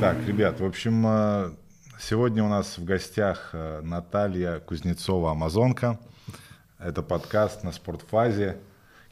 Так, ребят, в общем, э, сегодня у нас в гостях э, Наталья Кузнецова, Амазонка. Это подкаст на спортфазе.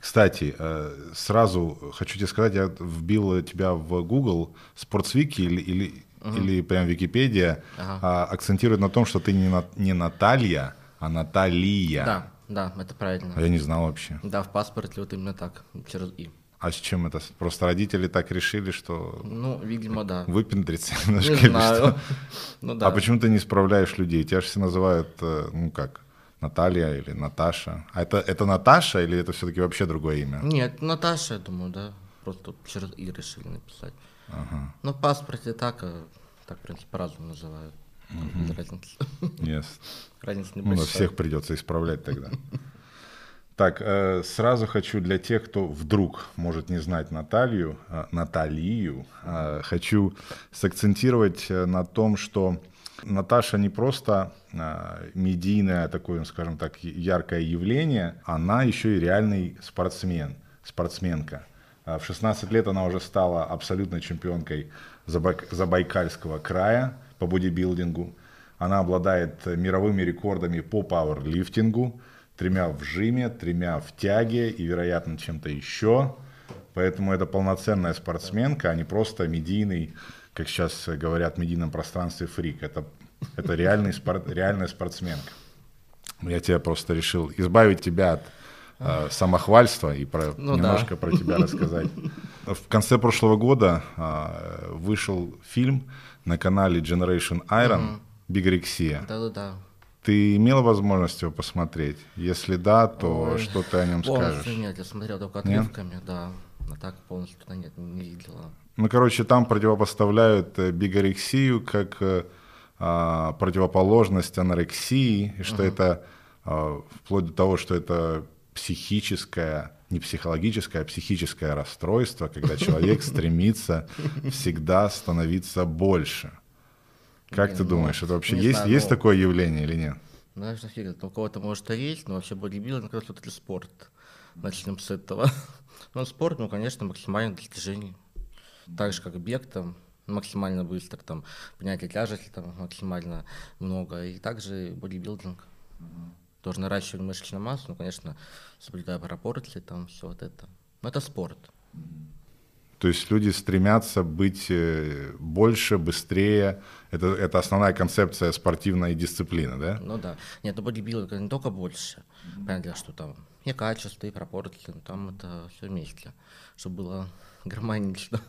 Кстати, э, сразу хочу тебе сказать, я вбил тебя в Google Спортсвики или, или, угу. или прям Википедия ага. А, акцентирует на том, что ты не, не Наталья, а Наталья. Да, да, это правильно. А я не знал вообще. Да, в паспорте вот именно так, через «и». А с чем это? Просто родители так решили, что... Ну, видимо, да. Выпендриться немножко. Не знаю. Ну, да. А почему ты не исправляешь людей? Тебя же все называют, э, ну как, Наталья или Наташа. А это, это Наташа или это все-таки вообще другое имя? Нет, Наташа, я думаю, да. Просто через «и» решили написать. Ага. Ну, в паспорте так, а так, в принципе, по-разному называют. Угу. Без разницы. Yes. Разница небольшая. Ну, всех придется исправлять тогда. Так, э, сразу хочу для тех, кто вдруг может не знать Наталью, э, Наталию, э, хочу сакцентировать на том, что Наташа не просто медийное такое, скажем так, яркое явление, она еще и реальный спортсмен, спортсменка. В 16 лет она уже стала абсолютной чемпионкой Забайкальского края по бодибилдингу. Она обладает мировыми рекордами по пауэрлифтингу, тремя в жиме, тремя в тяге и, вероятно, чем-то еще. Поэтому это полноценная спортсменка, а не просто медийный, как сейчас говорят в медийном пространстве, фрик. Это, это реальный спорт, реальная спортсменка. Я тебе просто решил избавить тебя от э, самохвальства и про, ну, немножко да. про тебя рассказать. В конце прошлого года э, вышел фильм на канале Generation Iron mm-hmm. «Бигрексия». Да-да-да. Ты имел возможность его посмотреть? Если да, то Ой, что ты о нем скажешь? Нет, я смотрел только отрывками, нет? да. А так полностью -то нет, не видела. Ну, короче, там противопоставляют э, бигорексию как э, а, противоположность анорексии, и что uh это а, вплоть до того, что это психическое, не психологическое, а психическое расстройство, когда человек стремится всегда становиться больше. Как Блин, ты ну, думаешь, это вообще есть, знаю, есть но... такое явление или нет? Знаешь, фиг, у кого-то может и есть, но вообще бодибилдинг это все-таки спорт. Начнем с этого. ну, спорт, ну, конечно, максимальное достижение. Так же, как бег там, максимально быстро, там, поднятие тяжести там максимально много. И также бодибилдинг. Mm-hmm. Тоже наращивать мышечную массу, ну, конечно, соблюдая пропорции, там, все вот это. Но это спорт. Mm-hmm. То есть люди стремятся быть э, больше, быстрее. Это, это основная концепция спортивной дисциплины, да? Ну да. Нет, ну бодибилдинг не только больше. Понятно, что там и качество, и пропорции, там это все вместе, чтобы было гармонично.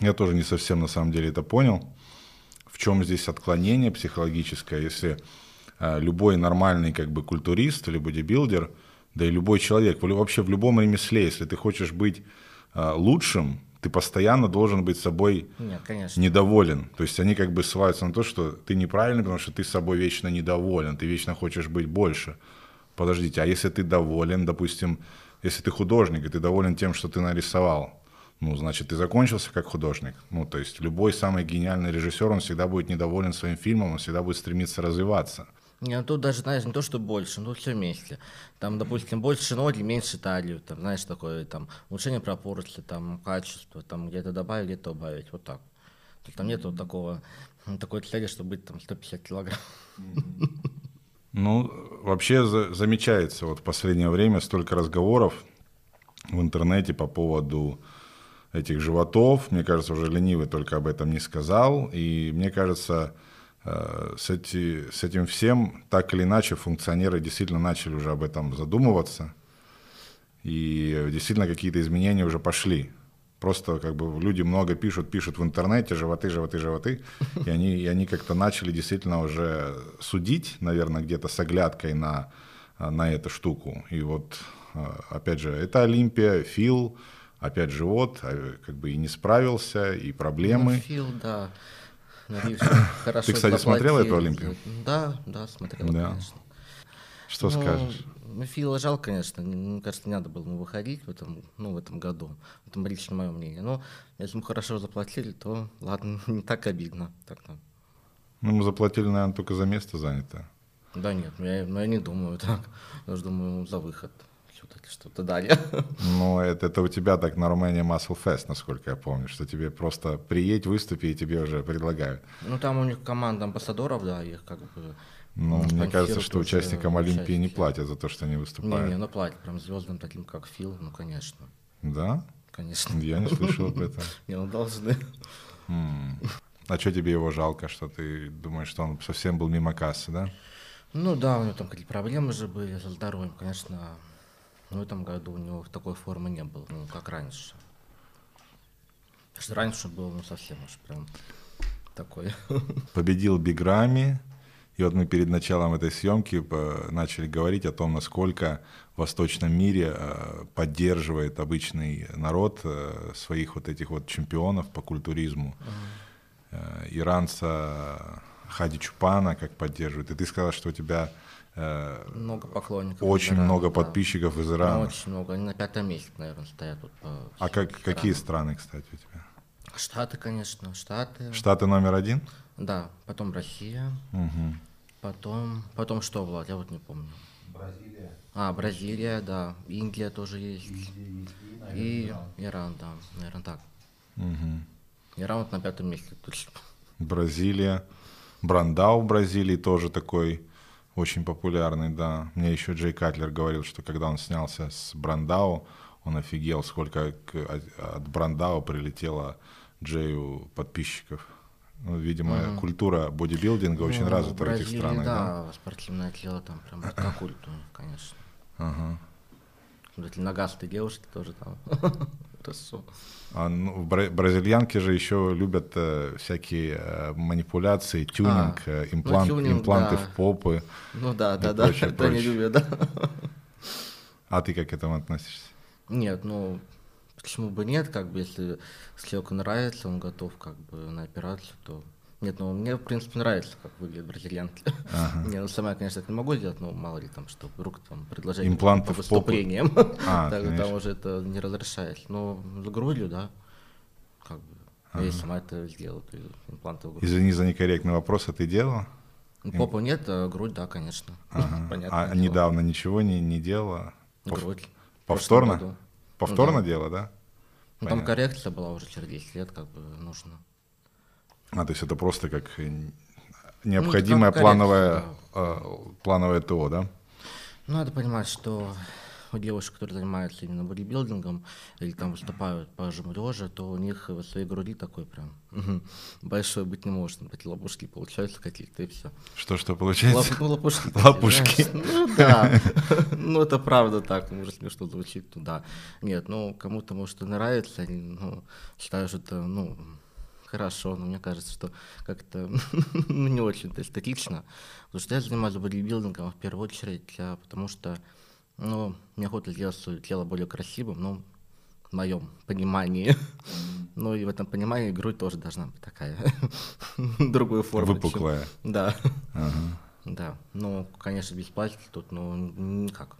Я тоже не совсем на самом деле это понял. В чем здесь отклонение психологическое, если э, любой нормальный как бы культурист или бодибилдер, да и любой человек, вообще в любом ремесле, если ты хочешь быть а, лучшим, ты постоянно должен быть собой Нет, недоволен. То есть они как бы ссылаются на то, что ты неправильный, потому что ты собой вечно недоволен, ты вечно хочешь быть больше. Подождите, а если ты доволен, допустим, если ты художник, и ты доволен тем, что ты нарисовал, ну, значит, ты закончился как художник. Ну, то есть любой самый гениальный режиссер, он всегда будет недоволен своим фильмом, он всегда будет стремиться развиваться. Не, ну тут даже, знаешь, не то, что больше, ну все вместе. Там, допустим, больше ноги, меньше талию, там, знаешь, такое, там, улучшение пропорций, там, качество, там, где-то добавить, где-то убавить, вот так. То есть там нет вот такого, такой цели, чтобы быть там 150 килограмм. Ну, вообще за, замечается вот в последнее время столько разговоров в интернете по поводу этих животов. Мне кажется, уже ленивый только об этом не сказал. И мне кажется, с, эти, с этим всем так или иначе функционеры действительно начали уже об этом задумываться, и действительно какие-то изменения уже пошли. Просто как бы люди много пишут, пишут в интернете, животы, животы, животы, и они, и они как-то начали действительно уже судить, наверное, где-то с оглядкой на, на эту штуку. И вот, э, опять же, это Олимпия, Фил, опять живот, а, как бы и не справился, и проблемы. Ну, Фил, да. Хорошо Ты, кстати, смотрел эту Олимпию? Да, да, смотрел, да. конечно. Что ну, скажешь? Фила жал, конечно. Мне кажется, не надо было ему выходить в этом, ну, в этом году. Это лично мое мнение. Но если ему хорошо заплатили, то ладно, не так обидно. Так -то. Ну, ему заплатили, наверное, только за место занято. Да нет, я, ну, я не думаю так. Я же думаю, за выход. Что-то дали. Ну, это, это у тебя так на Romania Muscle Fest, насколько я помню, что тебе просто приедь, выступи, и тебе уже предлагают. Ну, там у них команда амбассадоров, да, их как бы... Ну, мне кажется, что участникам Олимпии не платят за то, что они выступают. Не, не, ну платят прям звездам таким, как Фил, ну, конечно. Да? Конечно. Я не слышал об этом. Не, ну должны. А что тебе его жалко, что ты думаешь, что он совсем был мимо кассы, да? Ну да, у него там какие-то проблемы же были со здоровьем, конечно. Но в этом году у него такой формы не было, ну, как раньше. Потому что раньше был, ну, совсем уж прям такой. Победил Биграми, и вот мы перед началом этой съемки э, начали говорить о том, насколько в восточном мире э, поддерживает обычный народ э, своих вот этих вот чемпионов по культуризму. Иранца Хади Чупана как поддерживает. И ты сказал, что у тебя много поклонников. Очень Ирана, много да. подписчиков из Ирана. Ну, очень много. Они на пятом месте, наверное, стоят. Вот по а как, какие страны, кстати, у тебя? Штаты, конечно, Штаты. Штаты номер один? Да, потом Россия. Угу. Потом, потом что, Влад, я вот не помню. Бразилия. А, Бразилия, да. Индия тоже есть. Индия есть. И, и Иран. Иран, да, наверное, так. Угу. Иран вот на пятом месте точно. Бразилия. Брандау в Бразилии тоже такой очень популярный, да. Мне еще Джей Катлер говорил, что когда он снялся с Брандау, он офигел, сколько от Брандау прилетело Джею подписчиков. Ну, видимо, mm. культура бодибилдинга ну, очень развита в, этих странах. Да, да, спортивное тело там прям как культура, конечно. Ага. Вот эти ногастые девушки тоже там. Хорошо. А, ну, бразильянки же еще любят э, всякие э, манипуляции, тюнинг, а, имплант, ну, тюнинг, импланты да. в попы. Ну да, да, да, прочее, это прочее. не любят, да. А ты как к этому относишься? Нет, ну Почему бы нет, как бы, если человеку нравится, он готов как бы на операцию, то нет, ну мне, в принципе, нравится, как выглядят бразильянки. Ага. Не, ну сама я, конечно, это не могу сделать, но мало ли там, что вдруг там предложение Импланты по выступлениям. А, так, там уже это не разрешается. Но с грудью, да, как бы. Ага. Я сама это сделала, то есть импланты в грудь. Извини за некорректный вопрос, а ты делала? Ну, попу нет, а грудь, да, конечно. Ага. Понятно. А недавно ничего не, не делала? Грудь. Повторно? Повторно ну, да. дело, да? Ну, там коррекция была уже через 10 лет, как бы нужно. А, то есть это просто как необходимое ну, как плановое, э, плановое ТО, да? Ну, надо понимать, что у девушек, которые занимаются именно бодибилдингом или там выступают по жиму лежа, то у них в своей груди такой прям большой быть не может. Такие лопушки получаются какие-то и все. Что-что получается? Лап, ну, лопушки. Лопушки. Ну да. Ну это правда так, может смешно звучит, ну да. Нет, ну кому-то может и нравится, ну, считаю, что это, ну, хорошо, но мне кажется, что как-то ну, не очень-то эстетично. Потому что я занимаюсь бодибилдингом в первую очередь, а, потому что ну, мне охота сделать свое тело более красивым, ну, в моем понимании. ну и в этом понимании грудь тоже должна быть такая, другую форму. Выпуклая. Чем... Да. Ага. Да. Ну, конечно, без пластики тут, ну, никак.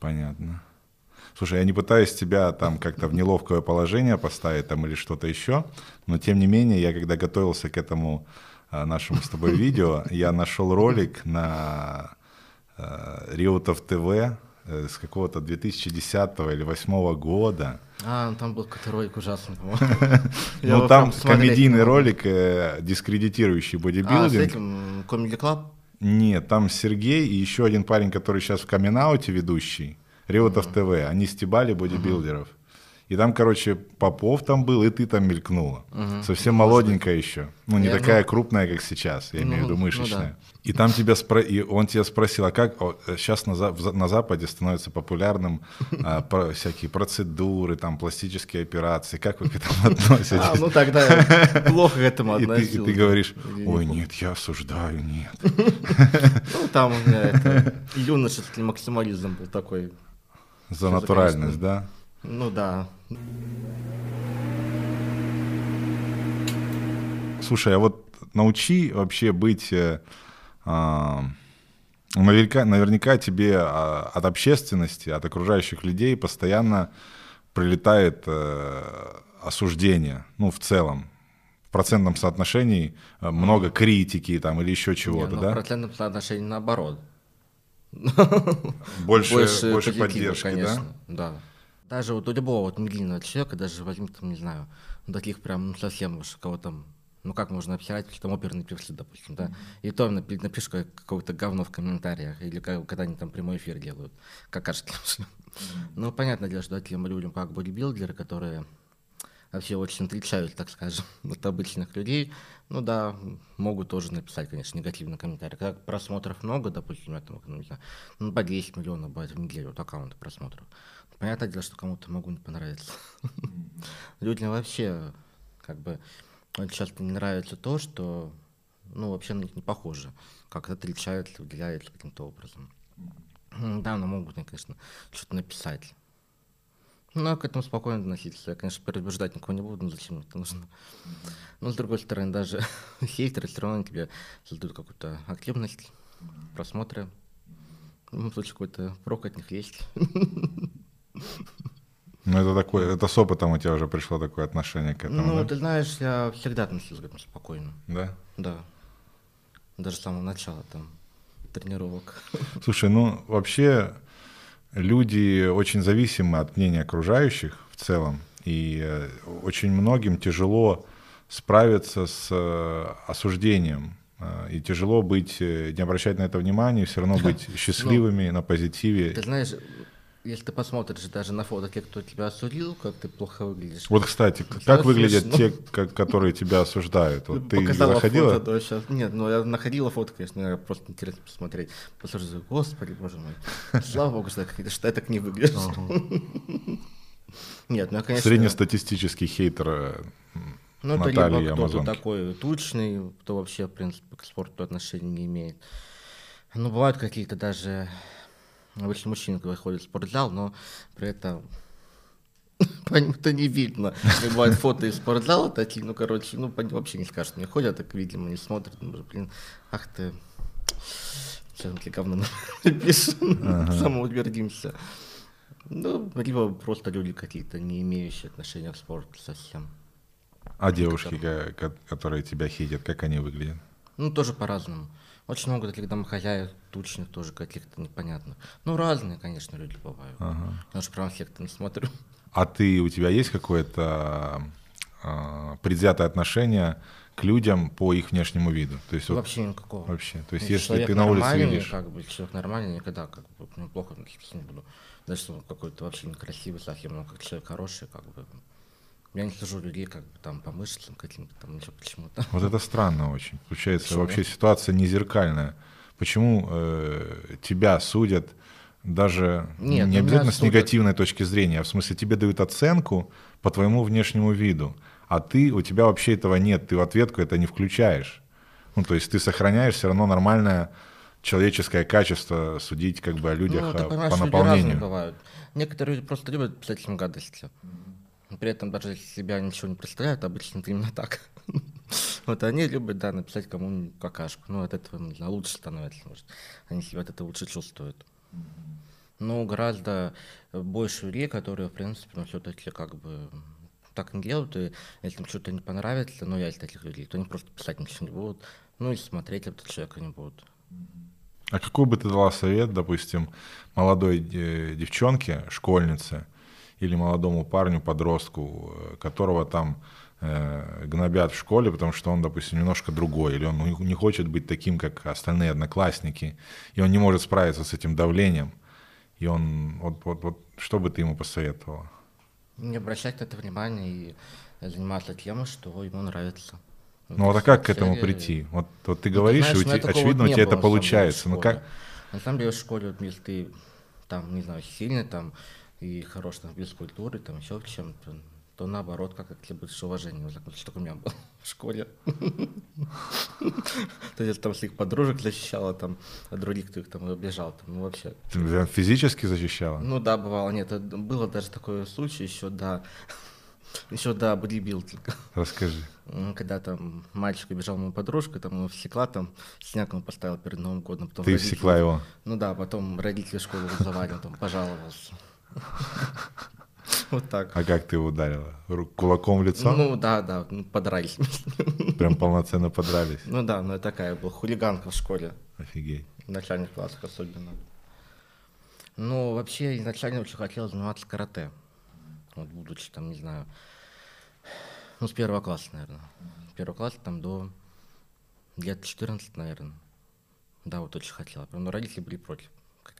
Понятно. Слушай, я не пытаюсь тебя там как-то в неловкое положение поставить там или что-то еще, но тем не менее, я когда готовился к этому а, нашему с тобой видео, я нашел ролик на а, Риотов ТВ, Э, с какого-то 2010 или 2008 года. А, ну там был какой-то ролик ужасный, по-моему. Ну там комедийный ролик, э, дискредитирующий бодибилдинг. А, с этим Comedy Club? Нет, там Сергей и еще один парень, который сейчас в камин ведущий, Реутов ТВ, они стебали бодибилдеров. И там, короче, Попов там был, и ты там мелькнула. Угу. Совсем молоденькая еще. Ну, не я такая ну... крупная, как сейчас, я ну, имею в виду мышечная. Ну, да. И там тебя спро... и он тебя спросил, а как о, сейчас на, за... на Западе становится популярным а, про... всякие процедуры, там, пластические операции, как вы к этому относитесь? А, ну тогда плохо к этому относился. И ты, говоришь, ой, нет, я осуждаю, нет. Ну, там у меня юношеский максимализм был такой. За натуральность, да? Ну да. Слушай, а вот научи вообще быть... Э, э, наверняка, наверняка тебе а, от общественности, от окружающих людей постоянно прилетает э, осуждение, ну, в целом. В процентном соотношении э, много критики там или еще чего-то, Не, ну, да? В процентном соотношении наоборот. Больше, больше, позитива, поддержки, конечно, да? да. Даже вот у любого вот медийного человека, даже возьми там, не знаю, ну, таких прям ну, совсем уж кого там, ну как можно описать, что там оперные певцы, допустим, да, и то напи- напишешь как- какое-то говно в комментариях, или когда они там прямой эфир делают, какашки. Ну, понятное дело, что тем людям как бодибилдеры, которые вообще очень отличаются, так скажем, от обычных людей, ну да, могут тоже написать, конечно, негативный комментарий. Когда просмотров много, допустим, этому, ну, не знаю, ну, по 10 миллионов бывает в неделю, вот аккаунты просмотров. Понятное дело, что кому-то могу не понравиться. Людям вообще, как бы, очень часто не нравится то, что, ну, вообще на них не похоже, как это отличается, выделяется каким-то образом. Да, но могут, конечно, что-то написать. Ну, а к этому спокойно относиться. Я, конечно, переубеждать никого не буду, но зачем это нужно. Но, с другой стороны, даже хейтеры все равно тебе создают какую-то активность, просмотры. В любом случае, какой-то прок от них есть. Ну, это такое, это с опытом у тебя уже пришло такое отношение к этому, Ну, да? ты знаешь, я всегда относился к этому спокойно. Да? Да. Даже с самого начала там тренировок. Слушай, ну вообще люди очень зависимы от мнения окружающих в целом, и э, очень многим тяжело справиться с э, осуждением, э, и тяжело быть, не обращать на это внимания, все равно быть счастливыми, на позитиве. Ты знаешь, если ты посмотришь даже на фото тех, кто тебя осудил, как ты плохо выглядишь. Вот, кстати, как выглядят те, которые тебя осуждают? Вот ты Показала заходила? фото, да, щас. Нет, ну я находила фото, конечно, просто интересно посмотреть. Послушай, господи, боже мой. Слава богу, что я, так не выгляжу. Нет, ну конечно... Среднестатистический хейтер э, Ну, это либо кто-то такой тучный, кто вообще, в принципе, к спорту отношения не имеет. Ну, бывают какие-то даже... Обычно мужчины которые ходят в спортзал, но при этом по ним это не видно. Бывают фото из спортзала такие, ну, короче, ну, по ним вообще не скажут, не ходят, так, видимо, не смотрят. Ну, блин, ах ты... Сейчас ты говно напишешь, самоутвердимся. Ну, либо просто люди какие-то, не имеющие отношения к спорту совсем. А девушки, которые тебя хейтят, как они выглядят? Ну, тоже по-разному. Очень много таких домохозяек, тучных тоже каких-то непонятных. Ну, разные, конечно, люди бывают. Потому что прям всех-то не смотрю. А ты, у тебя есть какое-то а, предвзятое отношение к людям по их внешнему виду? То есть вот Вообще никакого. вообще, то есть Если ты на улице видишь, как бы, человек нормальный, никогда как бы нему плохо не буду. Даже какой-то вообще некрасивый совсем, но как человек хороший, как бы. Я не сужу людей как бы там по мышцам каким-то там еще почему-то. вот это странно очень. Получается, Почему? вообще ситуация не зеркальная. Почему э, тебя судят даже Нет, не ну, обязательно с судят- негативной точки зрения, а в смысле тебе дают оценку по твоему внешнему виду, а ты, у тебя вообще этого нет, ты в ответку это не включаешь. Ну, то есть ты сохраняешь все равно нормальное человеческое качество судить как бы о людях Ну, а, ты понимаешь, по люди наполнению. бывают. Некоторые люди просто любят писать им гадости. При этом даже если себя ничего не представляют, обычно это именно так. Вот они любят, да, написать кому-нибудь какашку. Ну, от этого, не знаю, лучше становится, может. Они себя от этого лучше чувствуют. Но гораздо больше людей, которые, в принципе, ну, все-таки как бы так не делают, и если им что-то не понравится, ну, я из таких людей, то они просто писать ничего не будут, ну, и смотреть этого человека не будут. А какой бы ты дала совет, допустим, молодой э, девчонке, школьнице, или молодому парню, подростку, э, которого там э, гнобят в школе, потому что он, допустим, немножко другой, или он не- хочет быть таким, как остальные одноклассники, и он не может справиться с этим давлением, и он, вот, вот, вот, что бы ты ему посоветовала? Не обращать на это внимания и заниматься тем, что ему нравится. Ну вот а как к этому прити? Вот, вот ты ну, говоришь, знаешь, и у у меня тебя- очевидно, у тебя это получается. Ну как? На самом деле в школе, вот, если ты там, не знаю, сильный там и хорош там, в физкультуре, там еще в чем-то, то наоборот, как тебе будет уважение. Вот так вот, что у меня было в школе. То есть там своих подружек защищала, там, а других кто их там обижал, там, ну вообще. Ты прям физически защищала? Ну да, бывало, нет, это было даже такой случай еще до, еще до бодибилдинга. Расскажи. Когда там мальчик убежал мою подружку, там его всекла, там синяк ему поставил перед Новым годом. Потом Ты родители- всекла его? Ну да, потом родители школу вызывали, он там пожаловался. Вот так. А как ты его ударила? Кулаком в лицо? Ну да, да, ну, подрались. Прям полноценно подрались. Ну да, ну я такая была хулиганка в школе, Офигеть. в начальных классах особенно. Ну, вообще, изначально очень хотел заниматься карате. Вот, будучи там, не знаю, ну, с первого класса, наверное. С первого класса там до лет 14, наверное. Да, вот очень хотела. Но родители были против,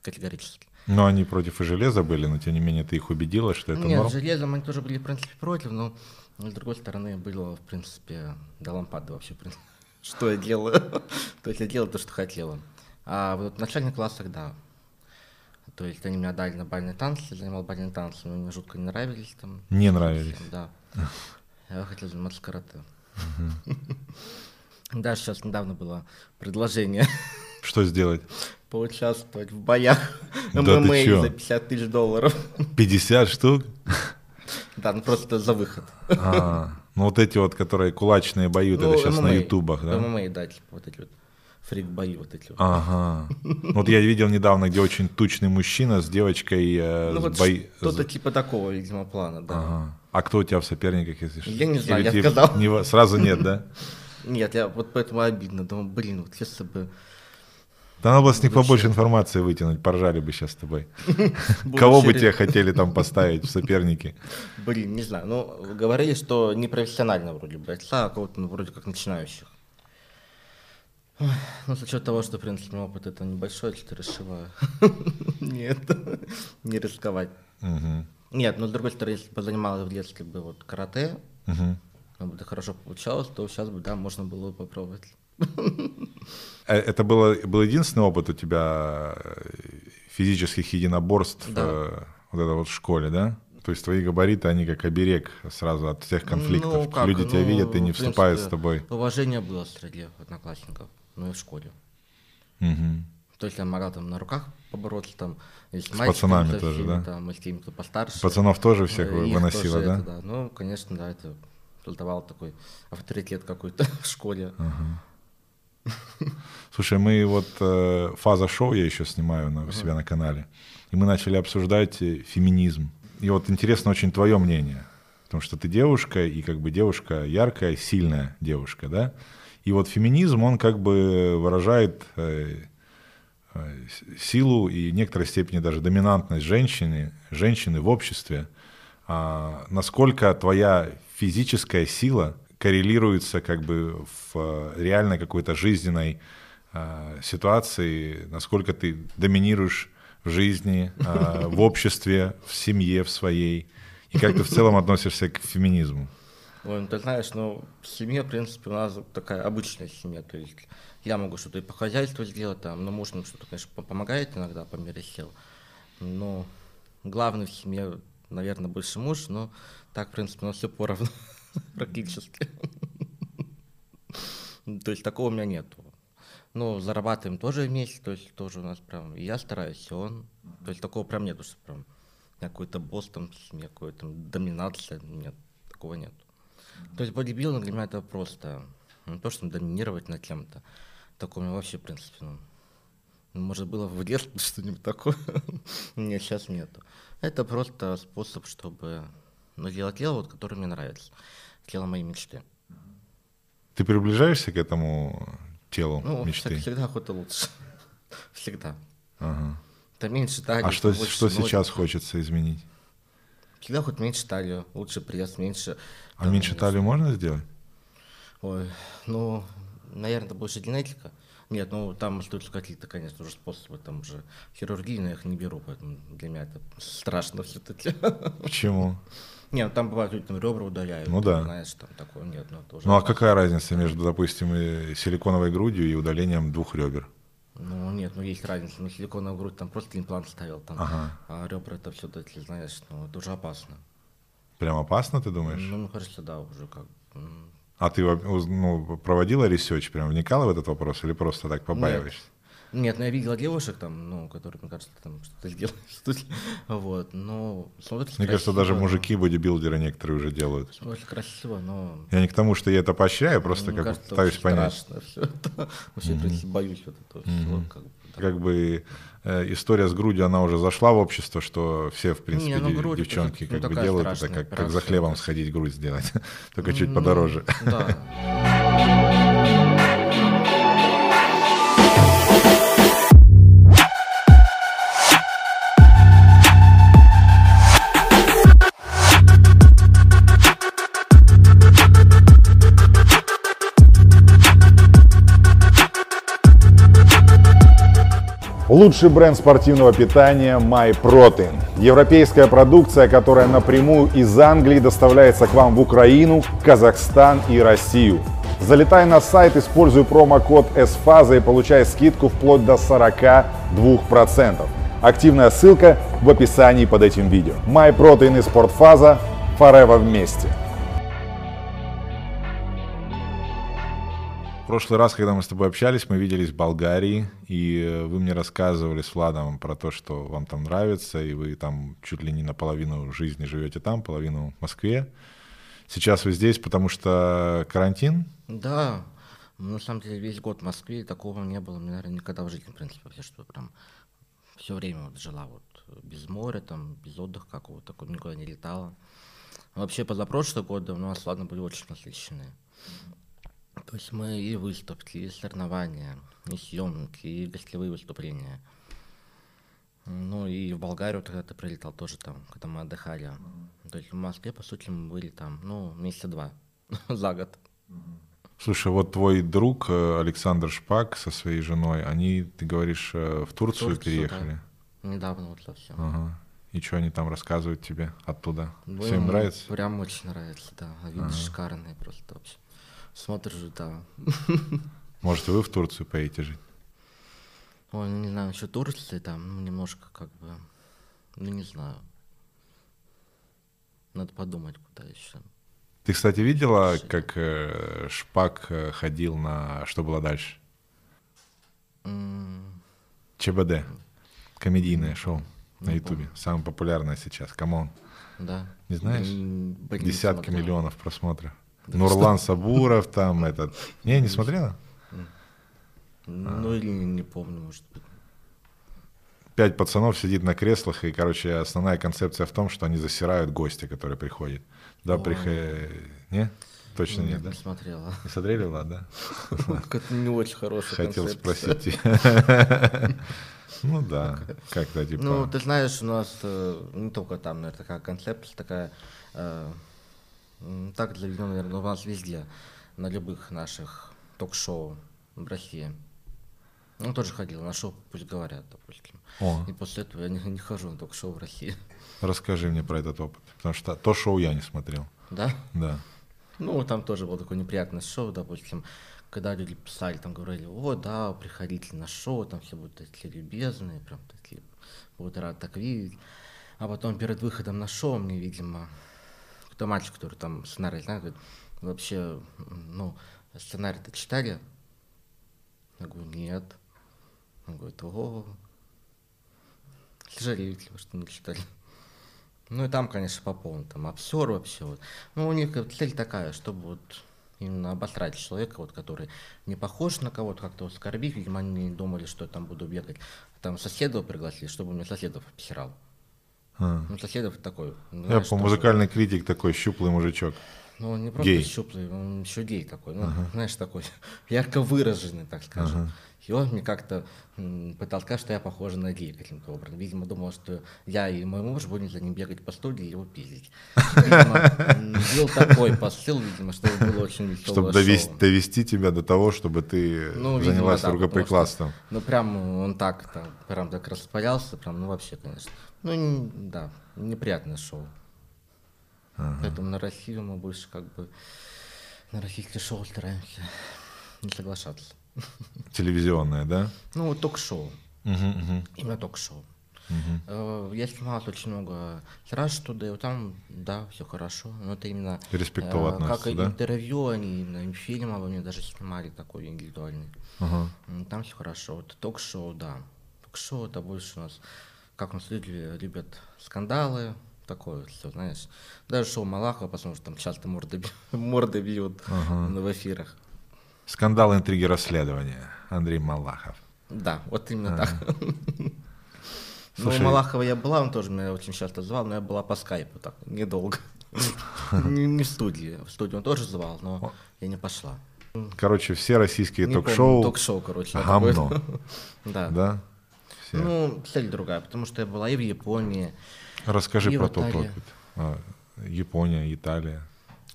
категорически. Но они против и железа были, но тем не менее ты их убедила, что это Нет, норм? с железом они тоже были, в принципе, против, но с другой стороны было, в принципе, до лампады вообще, в принципе, что я делаю. То есть я делал то, что хотела. А вот в начальных классах, да. То есть они меня дали на бальные танцы, я занимал бальные танцы, но мне жутко не нравились там. Не нравились. Да. Я хотел заниматься карате. Да, сейчас недавно было предложение Что сделать? поучаствовать в боях Да ММА за 50 тысяч долларов. 50 штук? Да, ну просто за выход. А, ну вот эти вот, которые кулачные бои, вот это сейчас на MMA, ютубах, да? ММА, да, типа вот эти вот фрик-бои вот эти вот. Ага. Ну Вот я видел недавно, где очень тучный мужчина с девочкой э, ну с вот бой- что-то типа такого, видимо, плана, да. Ага. А кто у тебя в соперниках, если что? Я не знаю, Или я сказал. не Сразу нет, да? Нет, я вот поэтому обидно, думаю, блин, вот если бы... Надо было с них побольше информации вытянуть, поржали бы сейчас с тобой. Кого бы тебе хотели там поставить в соперники? Блин, не знаю, ну, говорили, что не профессионально вроде бойца, а кого-то, ну, вроде как начинающих. Ой, Ну, с учетом того, что, в принципе, опыт это небольшой, что-то решила нет, не рисковать. Нет, но с другой стороны, если бы занималась в детстве бы вот карате, ну, бы это хорошо получалось, то сейчас бы, да, можно было бы попробовать. Э, Это было, был единственный опыт у тебя э, физических единоборств Да. э, вот это вот в школе, да? То есть твои габариты, они как оберег сразу от всех конфликтов. Ну, как, Люди тебя ну, видят и не в вступают с принципе, тобой. Уважение было среди одноклассников, ну и в школе. Мгм. То есть я могла там на руках побороться, там, и с, С пацанами со тоже, да? Там, и с теми, кто постарше. Пацанов тоже всех их выносила, тоже да? это, Ну, конечно, да, это создавало такой авторитет какой-то в школе. Слушай, мы вот э, фаза шоу я еще снимаю на, у себя на канале, и мы начали обсуждать э, феминизм. И вот интересно очень твое мнение, потому что ты девушка, и как бы девушка яркая, сильная девушка, да? И вот феминизм, он как бы выражает э, э, силу и в некоторой степени даже доминантность женщины, женщины в обществе. А насколько твоя физическая сила коррелируется как бы в э, реальной какой-то жизненной э, ситуации, насколько ты доминируешь в жизни, э, в обществе, в семье в своей, и как ты в целом относишься к феминизму? Ой, ну ты знаешь, ну, в семье, в принципе, у нас такая обычная семья, то есть я могу что-то и по хозяйству сделать, там, но муж мне что-то, конечно, по- помогает иногда по мере сил, но главный в семье, наверное, больше муж, но так, в принципе, у нас все поровну, практически. То есть такого у меня нету. Ну, зарабатываем тоже вместе, то есть тоже у нас прям, я стараюсь, и он. То есть такого прям нету, что прям какой-то босс там, какой-то там доминация, нет, такого нет. То есть бодибилдинг для меня это просто не то, что доминировать над кем-то. Такого у меня вообще, в принципе, ну, ну, может, было в детстве что-нибудь такое. Нет, сейчас нету. Это просто способ, чтобы ну, делать дело, вот, которое мне нравится. Тело моей мечты. Ты приближаешься к этому телу Ну, мечты? всег- всегда охота лучше. Всегда. Ага. Это меньше талии. А что, больше что ноги. сейчас хочется изменить? Всегда хоть меньше талию, лучше пресс, меньше... А там, меньше талию можно сделать? Ой, ну, наверное, больше генетика. Нет, ну там остаются какие-то, конечно, уже способы, там уже хирургии, но я их не беру, поэтому для меня это страшно все-таки. Почему? Нет, ну там бывает, люди там ребра удаляют. Ну да. Знаешь, там такое нет, ну это уже... Ну а какая разница между, допустим, и силиконовой грудью и удалением двух ребер? Ну нет, ну есть разница. Ну силиконовую грудь там просто имплант ставил там, Ага. а ребра это все-таки, знаешь, ну это уже опасно. Прям опасно, ты думаешь? Ну, мне кажется, да, уже как... А ты ну, проводила research, прям вникала в этот вопрос или просто так побаиваешься? Нет, ну я видела девушек там, ну, которые, мне кажется, там что-то что-то- Вот, но смотрится Мне кажется, красиво, даже но- мужики бодибилдеры некоторые уже делают. Смотрится красиво, но... Я не к тому, что я это поощряю, просто мне как кажется, пытаюсь понять. страшно все это. Вообще, есть, боюсь вот этого всего. Как бы. Как бы э, история с грудью, она уже зашла в общество, что все, в принципе, Не, ну, грудь это девчонки ну, как бы такая делают это, как, как за хлебом сходить грудь сделать, только чуть Ну, подороже. Да. Лучший бренд спортивного питания MyProtein. Европейская продукция, которая напрямую из Англии доставляется к вам в Украину, Казахстан и Россию. Залетай на сайт, используй промокод SFAZA и получай скидку вплоть до 42%. Активная ссылка в описании под этим видео. MyProtein и Спортфаза Forever вместе. В прошлый раз, когда мы с тобой общались, мы виделись в Болгарии, и э, вы мне рассказывали с Владом про то, что вам там нравится, и вы там чуть ли не наполовину жизни живете там, половину в Москве. Сейчас вы здесь, потому что карантин? Да, на самом деле весь год в Москве такого не было, наверное, никогда в жизни, в принципе, вообще, что прям все время вот жила вот без моря, там, без отдыха какого-то, такого, никуда не летала. Вообще, позапрошлые годы у нас, ладно, были очень насыщенные. То есть мы и выставки, и соревнования, и съемки, и гостевые выступления. Ну и в Болгарию тогда ты прилетал тоже там, когда мы отдыхали. То есть в Москве, по сути, мы были там, ну, месяца два за год. Слушай, вот твой друг э, Александр Шпак со своей женой, они, ты говоришь, э, в Турцию, Турцию, переехали? да. Недавно вот совсем. Ага. И что они там рассказывают тебе оттуда? Ну, Все им ему нравится? Прям очень нравится, да. А Виды шикарные просто вообще. Смотришь, да. Может, вы в Турцию поедете жить? Ой, ну не знаю, еще Турции там, ну, немножко как бы, ну не знаю. Надо подумать, куда еще. Ты, кстати, видела, Слушай. как э, Шпак э, ходил на «Что было дальше»? М, ЧБД. Комедийное шоу на на Ютубе. Самое популярное сейчас. Come on. Да. Не знаешь? Блин, не Десятки смотрел. миллионов просмотров. Нурлан Сабуров там этот. Не, не смотрела? Ну или не, помню, может быть. Пять пацанов сидит на креслах, и, короче, основная концепция в том, что они засирают гостя, который приходит. Да, О. прих... Не? Точно Нет, нет, да? не смотрела. Не смотрели, Влад, да? Какая-то не очень хорошая Хотел спросить. Ну да, как-то типа... Ну, ты знаешь, у нас э, не только там, наверное, такая концепция такая, э, так для видео, наверное, у нас везде, на любых наших ток-шоу в России. Ну, тоже ходил на шоу «Пусть говорят», допустим. О, И после этого я не, не хожу на ток-шоу в России. расскажи мне про этот опыт, потому что то шоу я не смотрел. Да? Да. Ну, там тоже было такое неприятное шоу, допустим, когда люди писали, там говорили, о, да, приходите на шоу, там все будут такие любезные, прям такие, будут рады так видеть. А потом перед выходом на шоу мне, видимо, кто мальчик, который там сценарий знает, говорит, вообще, ну, сценарий-то читали? Я говорю, нет. Он говорит, о, вы что не читали. Ну и там, конечно, по полной, там обсер вообще вот. Ну, у них цель такая, чтобы вот именно обосрать человека, вот, который не похож на кого-то, как-то оскорбить. Видимо, они думали, что я там буду бегать. Там соседов пригласили, чтобы мне соседов обсирал. А. Ну, соседов такой. ну, Я знаешь, по тоже- музыкальный критик такой щуплый мужичок. Ну, он не просто Гей. щуплый, он еще гей такой, ну, знаешь, такой ярко выраженный, так скажем. И он мне как-то пытался сказать, что я похожа на гея каким-то образом. Видимо, думал, что я и мой муж будем за ним бегать по студии и его пиздить. Видимо, был такой посыл, видимо, что было очень веселое Чтобы довести, довести тебя до того, чтобы ты Ну, видимо, занялась да, потому рукоприкладством. что, Ну, прям он так, там, прям так распалялся, прям, ну, вообще, конечно. Ну, да, неприятное шоу. Поэтому на Россию мы больше как бы на российские шоу стараемся не соглашаться. Телевизионное, да? Ну, вот ток-шоу. Мгм, мгм, Именно ток-шоу. Э, Я снимался очень много раз туда, и вот там, да, все хорошо. Но это именно Респектово э, как да? интервью, они именно фильм обо мне даже снимали такой индивидуальный. Ага. Там все хорошо. Вот ток-шоу, да. Ток-шоу это больше у нас, как нас люди любят скандалы, такое все, знаешь. Даже шоу Малахова, потому что там часто морды, морды бьют Ага. в эфирах. Скандал, интриги, расследования. Андрей Малахов. Да, вот именно так. Ну, у Слушай- Малахова я была, он тоже меня очень часто звал, но я была по скайпу так, недолго. Не не в студии. В студию он тоже звал, но я не пошла. Короче, все российские ток-шоу. Ток-шоу, короче. Гамно. Да. Да? Все. Ну, цель другая, потому что я была и в Японии. Расскажи и про тот опыт. А, Япония, Италия.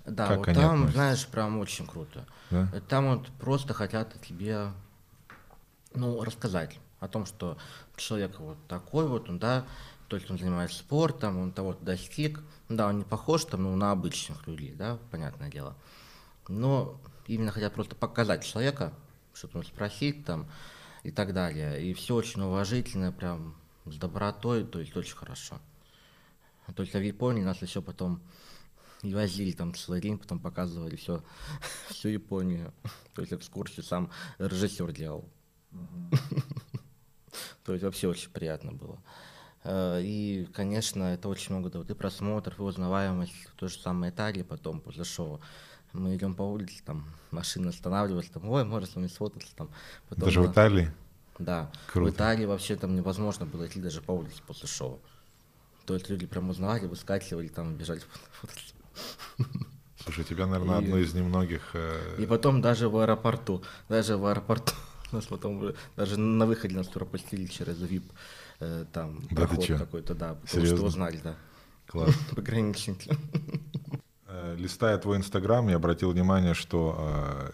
Да, Как вот они там, относятся? знаешь, прям очень круто. Да? Там вот просто хотят тебе, ну, рассказать. о том, что человек вот такой вот, он, да, то есть он занимается спортом, он того-то достиг, да, он не похож там, ну, на обычных людей, да, понятное дело, но именно хотят просто показать человека, что-то спросить там и так далее, и все очень уважительно, прям с добротой, то есть очень хорошо. То есть а в Японии нас еще потом и возили там целый день, потом показывали все, всю Японию. То есть экскурсию сам режиссер делал. То есть вообще очень приятно было. Э, и, конечно, это очень много дает и просмотров, и узнаваемость. То же самое Италии потом после шоу. Мы идем по улице, там машина останавливается, там, ой, можно с вами сфотаться. Там. Потом, даже в Италии? Да. Круто. В Италии вообще там невозможно было идти даже по улице после шоу. То есть люди прям узнавали, выскакивали, там бежали фотаться. Слушай, тебя, наверное, и, одно из немногих... Э... И потом даже в аэропорту, даже в аэропорту, нас потом даже на выходе нас пропустили через VIP, э, там, да проход какой-то, да, потому Серьезно? что узнали, да. Класс. Пограничники. Э, листая твой Инстаграм, я обратил внимание, что э,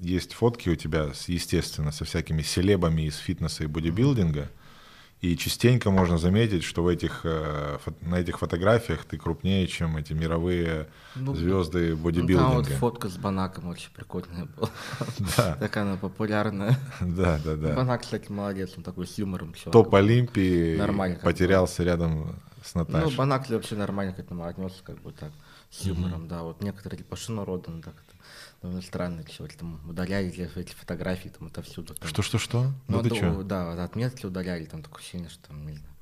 есть фотки у тебя, естественно, со всякими селебами из фитнеса и бодибилдинга. И частенько можно заметить, что в этих, э, на этих фотографиях ты крупнее, чем эти мировые ну, звезды бодибилдинга. Ну, там вот фотка с Банаком очень прикольная была. Да. Такая она популярная. Да, да, да. Банак, кстати, молодец, он такой с юмором. Топ Олимпии Нормально, потерялся рядом с Наташей. Ну, Банак вообще нормально к этому отнесся, как бы так, с юмором, да. Вот некоторые типа Шину Родан так-то довольно странно, чего там удаляли эти фотографии там отовсюду. Там. Что, что, что? Ну, да, да, да, отметки удаляли, там такое ощущение, что там, не знаю.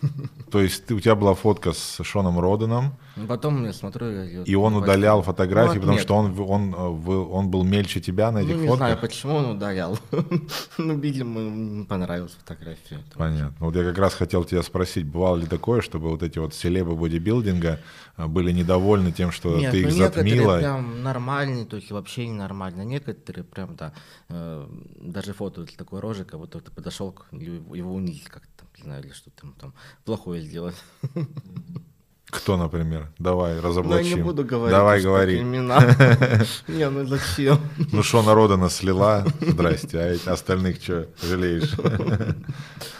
То есть ты, у тебя была фотка с Шоном Роданом. Ну, потом я смотрю... Я, и он удалял фотографии, ну, потому что он, он, он, он был мельче тебя на этих ну, не фотках? не знаю, почему он удалял. ну, видимо, понравилась фотография. Понятно. Вот я как раз хотел тебя спросить, бывало ли такое, чтобы вот эти вот селебы бодибилдинга а, были недовольны тем, что Нет, ты их ну, затмила? прям нормальные, то есть вообще ненормально. Некоторые прям, да, э, даже фото такой рожи, как будто ты подошел, его унизить как-то не знаю, или что там, там плохое сделать. Кто, например? Давай, разоблачим. Ну, я не буду говорить. Давай, говори. Имена. Не, ну зачем? Ну, что народа наслила, здрасте, а остальных что, жалеешь?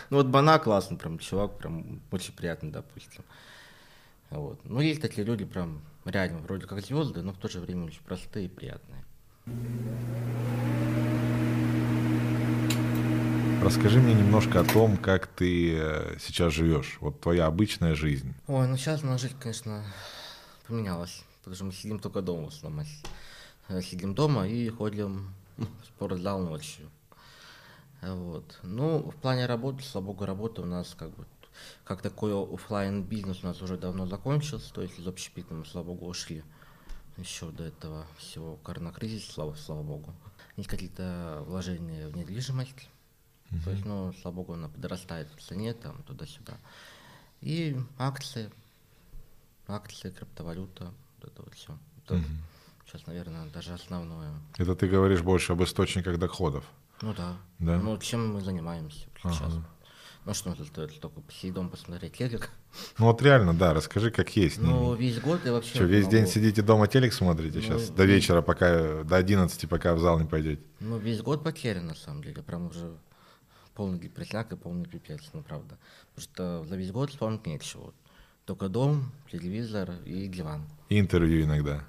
Ну, вот Бана классный прям чувак, прям очень приятный, допустим. Вот. Ну, есть такие люди прям реально вроде как звезды, но в то же время очень простые и приятные. Расскажи мне немножко о том, как ты э, сейчас живешь, вот твоя обычная жизнь. Ой, ну сейчас наша жизнь, конечно, поменялась, потому что мы сидим только дома в основном. Э, сидим дома и ходим в спортзал ночью. Вот. Ну, в плане работы, слава богу, работа у нас как бы как такой офлайн бизнес у нас уже давно закончился, то есть из общепита мы, слава богу, ушли еще до этого всего коронакризиса, слава, слава богу. Есть какие-то вложения в недвижимость, Uh-huh. То есть, ну, слава богу, она подрастает в цене, там, туда-сюда. И акции, акции, криптовалюта, вот это вот все. Это uh-huh. Сейчас, наверное, даже основное. Это ты говоришь больше об источниках доходов? Ну да. да? Ну, чем мы занимаемся сейчас. Ага. Ну, что это стоит только посидеть дома, посмотреть телек. Ну, вот реально, да, расскажи, как есть. Ну, весь год и вообще... Что, весь могу... день сидите дома, телек смотрите ну, сейчас? До вечера, пока, до 11, пока в зал не пойдете? Ну, весь год потерян, на самом деле. Прям уже полный депресняк и полный пипец, ну правда. Потому что за весь год вспомнить нечего. Только дом, телевизор и диван. И интервью иногда.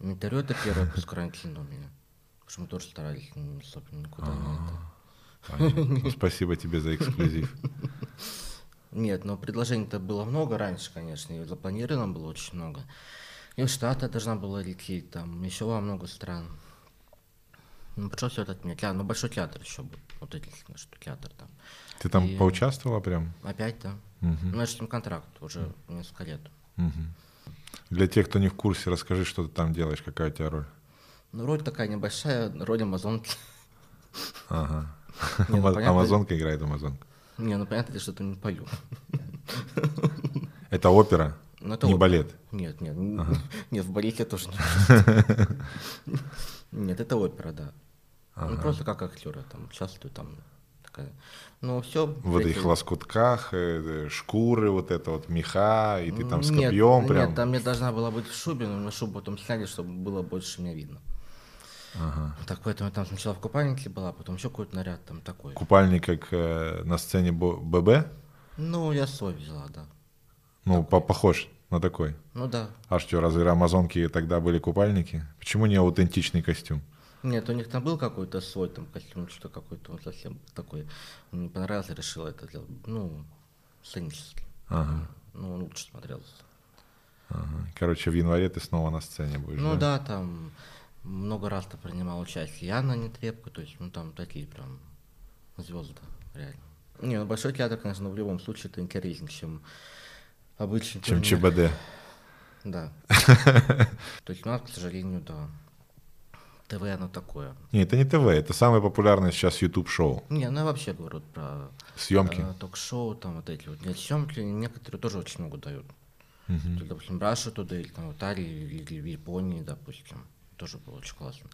Интервью это первое после карантина у меня. Потому что мы тоже старались особенно никуда не это. Спасибо тебе за эксклюзив. Нет, но предложений-то было много раньше, конечно, и запланировано было очень много. И в Штаты должна была лететь, там еще во много стран. Ну, пришлось все это отменять. А, ну, большой театр еще был. Вот единственное, что театр там. Ты там и... поучаствовала прям? Опять, да. Угу. Ну, это контракт уже несколько лет. Угу. Для тех, кто не в курсе, расскажи, что ты там делаешь, какая у тебя роль? Ну, роль такая небольшая, роль Амазонки. Ага. Ну, Амазонка играет Амазонка. Не, ну понятно, что ты не пою. Это опера? Ну, это не опера. балет? Нет, нет. Ага. Нет, в балете тоже не Нет, это опера, да. Ну, ага. Ну, просто как актеры там участвуют там. Такая. Ну, все. В этих лоскутках, э, э, шкуры, вот это вот меха, и ты там с копьем нет, прям. Нет, там я должна была быть в шубе, но мне шубу потом сняли, чтобы было больше меня видно. Ага. Так, поэтому я там сначала в купальнике была, потом еще какой-то наряд там такой. Купальник как э, на сцене ББ? Ну, я свой взяла, да. Ну, по- похож на такой. Ну да. А что, разве амазонки тогда были купальники? Почему не аутентичный костюм? Нет, у них там был какой-то свой там костюм, что какой-то он совсем такой. Мне не понравился, решил это делать. Ну, сценически. Ага, Ну, он лучше смотрелся. ага. Короче, в январе ты снова на сцене будешь, Ну да, там много раз то принимал участие. Я на нетрепку, то есть, ну там такие прям звезды, реально. Не, ну большой театр, конечно, в любом случае это интереснее, чем обычный Чем турнир. ЧБД. Да. То есть у нас, к сожалению, да. ТВ оно такое. Не, это не ТВ, это самое популярное сейчас YouTube-шоу. Не, ну я вообще говорю про Съемки. э, ток-шоу, там вот эти вот. Нет, съемки некоторые тоже очень много дают. То есть, допустим, Раша туда, или там в Италии, или в Японии, допустим. Тоже было очень классно.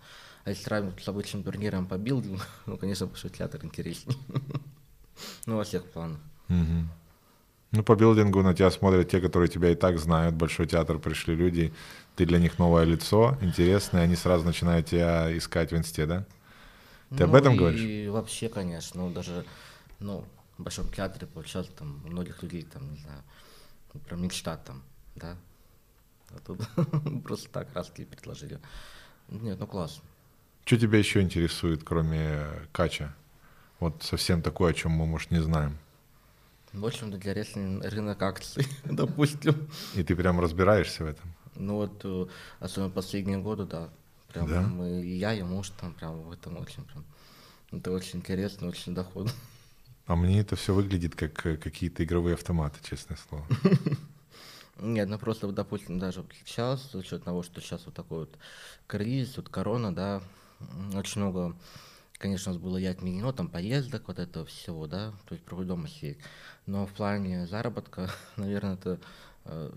А если сравнивать с обычным турниром по билдингу, ну, конечно, большой театр интереснее. Ну, во всех планах. Ну, по билдингу на тебя смотрят те, которые тебя и так знают. Большой театр пришли люди, ты для них новое лицо, интересное, они сразу начинают тебя искать в инсте, да? Ты об Ну, этом и говоришь? вообще, конечно, ну, даже, ну, в Большом театре получалось там у многих людей, там, не знаю, прям мечта там, да? А тут просто так раски предложили. Нет, ну классно. Что тебя еще интересует, кроме кача? Вот совсем такое, о чем мы, может, не знаем. В общем-то, для рестлинга рынок акций, допустим. И ты прям разбираешься в этом. Ну вот, э, особенно последние годы, да. Прям Да? мы, и я, и муж там прям в этом очень прям. Это очень интересно, очень доходно. А мне это все выглядит как э, какие-то игровые автоматы, честное слово. Нет, ну просто, вот, допустим, даже сейчас, с учетом того, что сейчас вот такой вот кризис, вот корона, да, очень много, конечно, у нас было и отменено, там, поездок, вот этого всего, да, то есть проводить дома сидеть. Но в плане заработка, наверное, это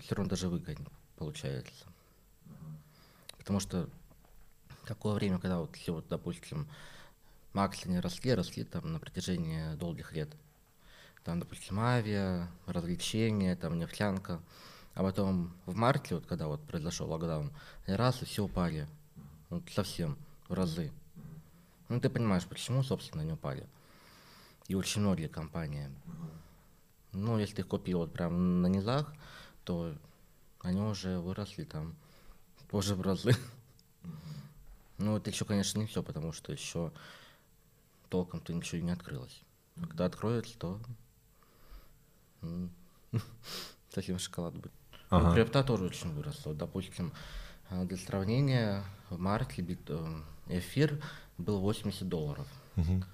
все равно даже выгоднее получается. Потому что такое время, когда вот все, вот, допустим, акции не росли, росли там на протяжении долгих лет. Там, допустим, авиа, развлечения, там нефтянка. А потом в марте, вот когда вот произошел локдаун, раз, и все упали. Вот совсем, в разы. Ну, ты понимаешь, почему, собственно, они упали. И очень многие компании. Ну, если ты купил вот прям на низах, то они уже выросли там позже в разы. Ну, это еще, конечно, не все, потому что еще толком-то ничего не открылось. Когда откроется, то совсем шоколад будет. Ага. крипта тоже очень выросла. Допустим, э, для сравнения, в марте э, эфир был 80 долларов. Мгм.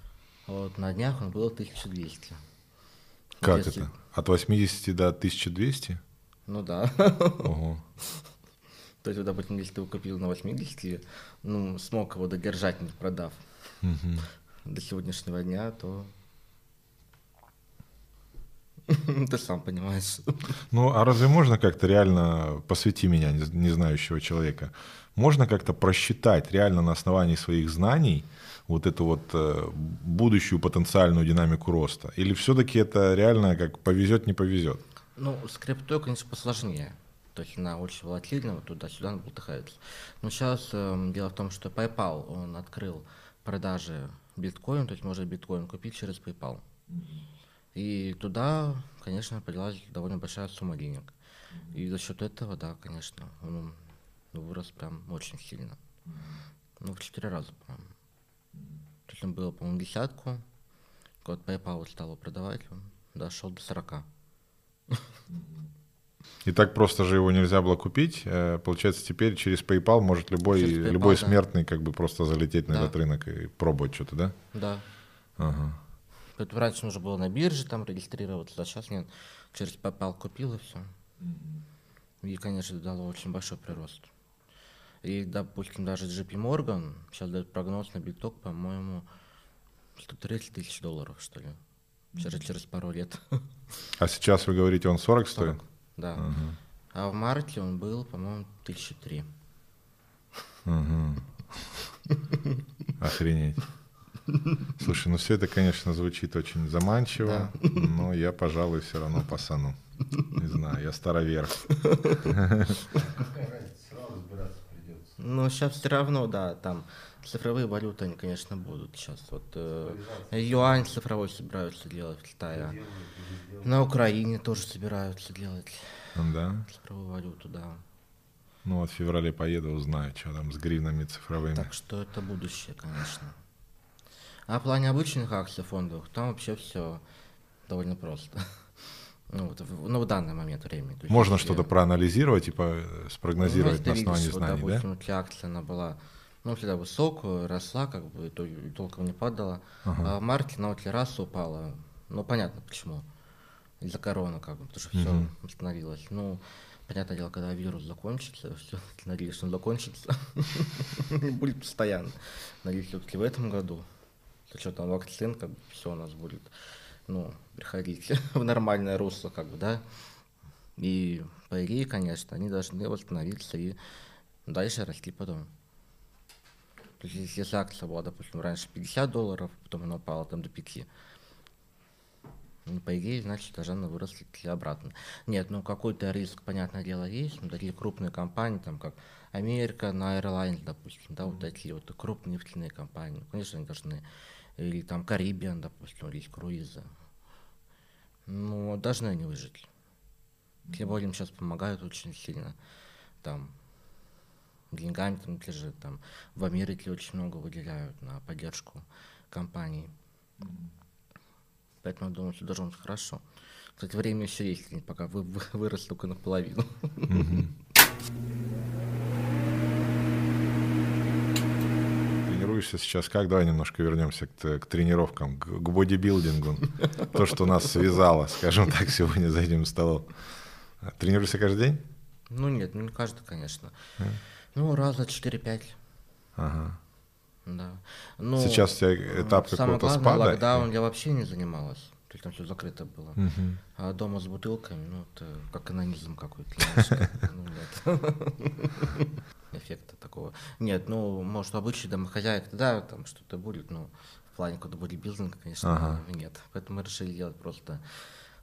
Вот на днях он был 1200. Вот Как если- это? От 80 до 1200? Ну да. Ого. То есть, допустим, если ты его купил на 80, ну, смог его додержать, не продав Мгм. до сегодняшнего дня, то ты сам понимаешь. Ну, а разве можно как-то реально, посвяти меня, не, знающего человека, можно как-то просчитать реально на основании своих знаний вот эту вот э, будущую потенциальную динамику роста? Или все-таки это реально как повезет, не повезет? Ну, с криптой, конечно, посложнее. То есть она очень волатильна, вот туда-сюда она болтыхается. Но сейчас дело в том, что PayPal, он открыл продажи биткоин, то есть можно биткоин купить через PayPal. И туда, конечно, поднялась довольно большая сумма денег. И за счет этого, да, конечно, он вырос прям очень сильно. Ну, в четыре раза, по-моему. То есть он был, по-моему, десятку. Когда PayPal стал его продавать, он дошел до 40. И так просто же его нельзя было купить. Э, Получается, теперь через PayPal может любой, Через PayPal, любой да. смертный как бы просто залететь на Да. этот рынок и пробовать что-то, да? Да. Ага. Это раньше нужно было на бирже там регистрироваться, а сейчас нет. Через PayPal купил и все. И, конечно, дало очень большой прирост. И, допустим, даже JP Morgan сейчас дает прогноз на биток, по-моему, 130 тысяч долларов, что ли. Через, через пару лет. А сейчас вы говорите, он 40 стоит? Да. Ага. А в марте он был, по-моему, 1003. Мгм. Охренеть. Слушай, ну все это, конечно, звучит очень заманчиво, но я, пожалуй, все равно пасану. Не знаю, я старовер. Какая разница, все равно разбираться придется. Ну, сейчас все равно, да, там цифровые валюты, они, конечно, будут сейчас. Вот э, юань цифровой собираются делать в Китае. На Украине тоже собираются делать Да. цифровую валюту, да. Ну вот в феврале поеду, узнаю, что там с гривнами цифровыми. Так что это будущее, конечно. А в плане обычных акций фондовых, там вообще все довольно просто. Ну, вот, в, ну, в данный момент времени. То есть Можно если- что-то проанализировать и по- спрогнозировать Ну, на основании видишь, вот, знаний, да? допустим, у тебя акция, она была, ну, всегда высокую, росла, как бы, то- толком не падала. А в марте она вот раз упала. Ну, понятно почему. Из-за короны, как бы, потому что все остановилось. Ну, понятное дело, когда вирус закончится, все, надеюсь, что он закончится, будет постоянно. Надеюсь, все-таки в этом году, с учетом вакцин, как бы, все у нас будет, ну, приходить в нормальное русло, как бы, да. И по идее, конечно, они должны восстановиться и дальше расти потом. То есть, если акция была, допустим, раньше 50 долларов, потом она упала там до 5, ну, по идее, значит, должна она вырасти и обратно. Нет, ну какой-то риск, понятное дело, есть. Но такие крупные компании, там как Америка, на Airlines, допустим, да, вот такие вот крупные нефтяные компании, ну, конечно, они должны, или там Caribbean, допустим, или круизы. Ну, должны они выжить. Тем более им сейчас помогают очень сильно. Там деньгами там те же там в Америке очень много выделяют на поддержку компаний. Поэтому, думаю, все должно быть хорошо. Кстати, время еще есть, пока вы, вы- вырос только наполовину. Тренируешься сейчас как? Давай немножко вернемся к, к тренировкам, к, к бодибилдингу. То, что нас связало, скажем так, сегодня за этим столом. Тренируешься каждый день? Ну нет, ну не каждый, конечно. Ну, раза 4-5, Ага. да. Ну, Сейчас у тебя этап какого-то спада? локдаун я вообще не занималась. Есть там все закрыто было. Мгм. А дома с бутылками, ну, это как анонизм какой-то. как, ну, нет. Эффекта такого. Нет, ну, может, обычный домохозяйка, да, там что-то будет, но в плане какого-то бодибилдинга, конечно, Ага. нет. Поэтому мы решили делать просто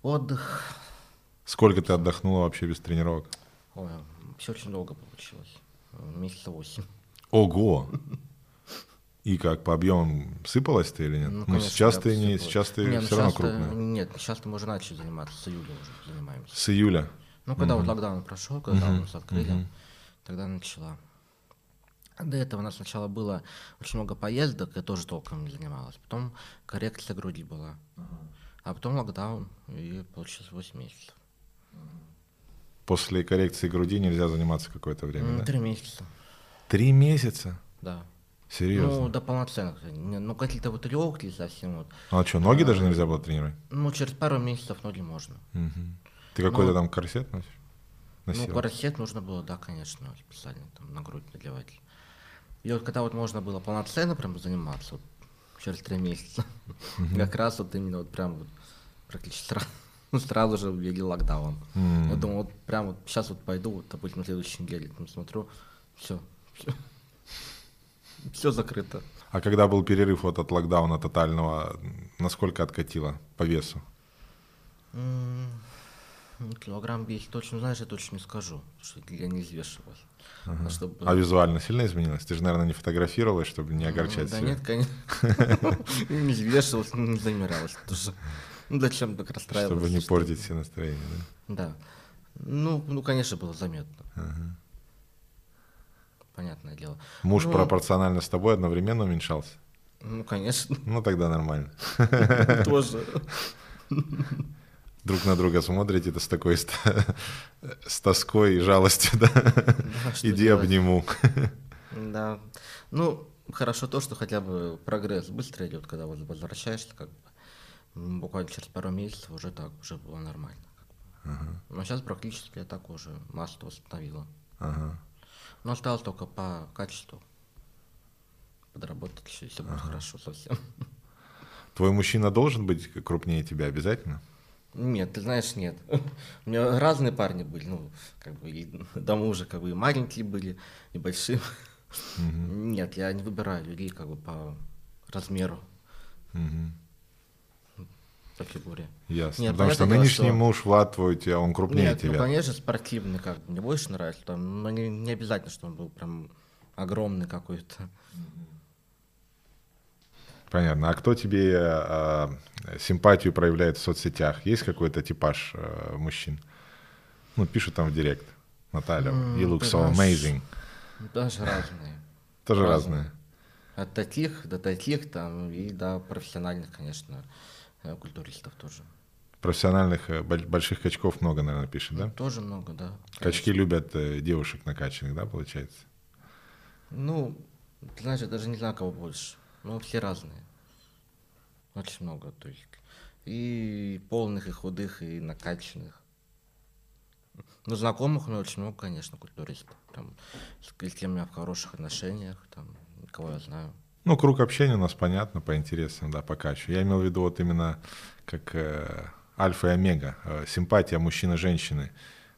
отдых. Сколько ты отдохнула вообще без тренировок? Ой, все очень долго получилось. Месяца восемь. Ого! И как, по объемам сыпалась ты или нет? Ну, конечно, сейчас ты не, сейчас ты Не, ну все равно крупная. Нет, сейчас мы уже начали заниматься, с июля уже занимаемся. С июля. Ну, когда вот локдаун прошел, когда у нас открыли, мгм. тогда начала. До этого у нас сначала было очень много поездок, я тоже толком не занималась. Потом коррекция груди была. А потом локдаун, и получилось 8 месяцев. После коррекции груди нельзя заниматься какое-то время, М, да? Три месяца, Три месяца? да. Серьезно? Ну, до полноценных. Ну, какие-то вот легкие совсем вот. Ну а что, ноги даже нельзя было тренировать? Ну, через пару месяцев ноги можно. Мгм. Ты какой-то Ну, там корсет носишь? Ну, Носила? корсет нужно было, да, конечно, специально там на грудь надевать. И вот когда вот можно было полноценно прям заниматься, вот, через три месяца, как раз вот именно вот прям вот практически сразу, сразу же ввели локдаун. М. Я думал, вот прям вот сейчас вот пойду, вот, допустим, на следующей неделе, там смотрю, все, все, все закрыто. А когда был перерыв вот от локдауна тотального, насколько откатило по весу? Ну, Килограмм 10 точно, знаешь, я точно не скажу, потому что я не взвешивалась. А чтобы- А визуально сильно изменилось? Ты же, наверное, не фотографировалась, чтобы не огорчать Да себя. нет, конечно. Не взвешивалась, не замиралась. Ну зачем так расстраиваться? Чтобы не портить все настроение, да? Да. Ну, ну, конечно, было заметно. Понятное дело. Муж Ну, пропорционально с тобой одновременно уменьшался? Ну, конечно, Ну, тогда нормально. тоже. Друг на друга смотрите, это с такой с тоской и жалостью, да? Иди делать? обниму. Да. Ну, хорошо то, что хотя бы прогресс быстро идет, когда вот возвращаешься, как бы. Буквально через пару месяцев уже так, уже было нормально. бы. Но сейчас практически я так уже массу восстановила. Ага. Но осталось только по качеству подработать еще, если будет хорошо совсем. Твой мужчина должен быть крупнее тебя обязательно? Нет, ты знаешь, нет. У меня разные парни были, ну, как бы и до мужа, как бы и маленькие были, и большие. Нет, я не выбираю людей как бы по размеру, Мгм. Фигуре. Ясно. Нет, Потому что дело, нынешний что- муж Влад твой, тебя, он крупнее Нет, ну, тебя. конечно, спортивный, как бы, мне больше нравится, там, но не, не обязательно, что он был прям огромный какой-то. Понятно. А кто тебе э, симпатию проявляет в соцсетях? Есть какой-то типаж э, мужчин? Ну, пишут там в директ. Наталья, М, you look so amazing. Даже разные. Тоже разные. разные. От таких до таких там и до профессиональных, конечно, э, культуристов тоже. Профессиональных э, боль- больших качков много, наверное, пишет, да? Тоже много, да. Качки любят э, девушек накачанных, да, получается? Ну, ты знаешь, я даже не знаю, кого больше. Ну, все разные. Очень много, то есть. И полных, и худых, и накачанных. Ну, знакомых у меня очень много, конечно, культуристов. Там, с с кем я в хороших отношениях, там, кого я знаю. Ну, круг общения у нас понятно, по интересам, да, по качеству. Я имел в виду вот именно как э, альфа и омега, э, симпатия мужчины-женщины.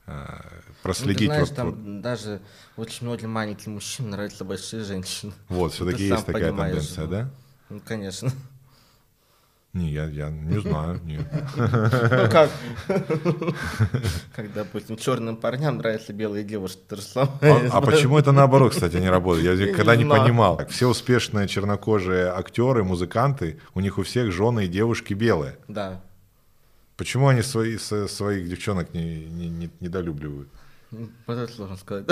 Э, Ну, ты проследить знаешь, вот, там вот, даже очень многим маленьким мужчинам нравятся большие женщины. вот, все-таки есть такая понимаешь, тенденция, ну. да? Ну, конечно. Не, я, я не знаю, нет. Ну как? Как, допустим, черным парням нравятся белые девушки, то же самое. А, а почему это наоборот, кстати, не работает? Я никогда не понимал. Все успешные чернокожие актеры, музыканты, у них у всех жены и девушки белые. Да. Почему они свои, своих девчонок не, не, не- недолюбливают? Ну, это сложно сказать.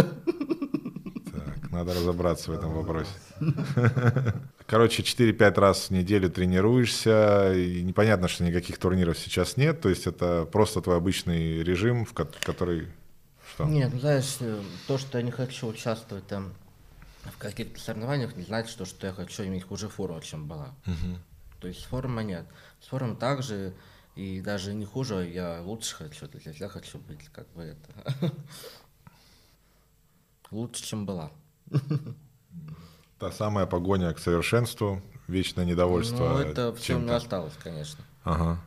Надо разобраться в этом вопросе. Короче, 4-5 раз в неделю тренируешься, и непонятно, что никаких турниров сейчас нет, то есть это просто твой обычный режим, в ко- который... Что? Нет, ну знаешь, э, то, что я не хочу участвовать там в каких-то соревнованиях, не значит, что, что я хочу иметь хуже форму, чем была. То есть форма нет. С формой также, и даже не хуже, я лучше хочу. То есть я хочу быть как бы это... Лучше, чем была. Та самая погоня к совершенству, вечное недовольство. Ну, это все меня осталось, конечно. Ага.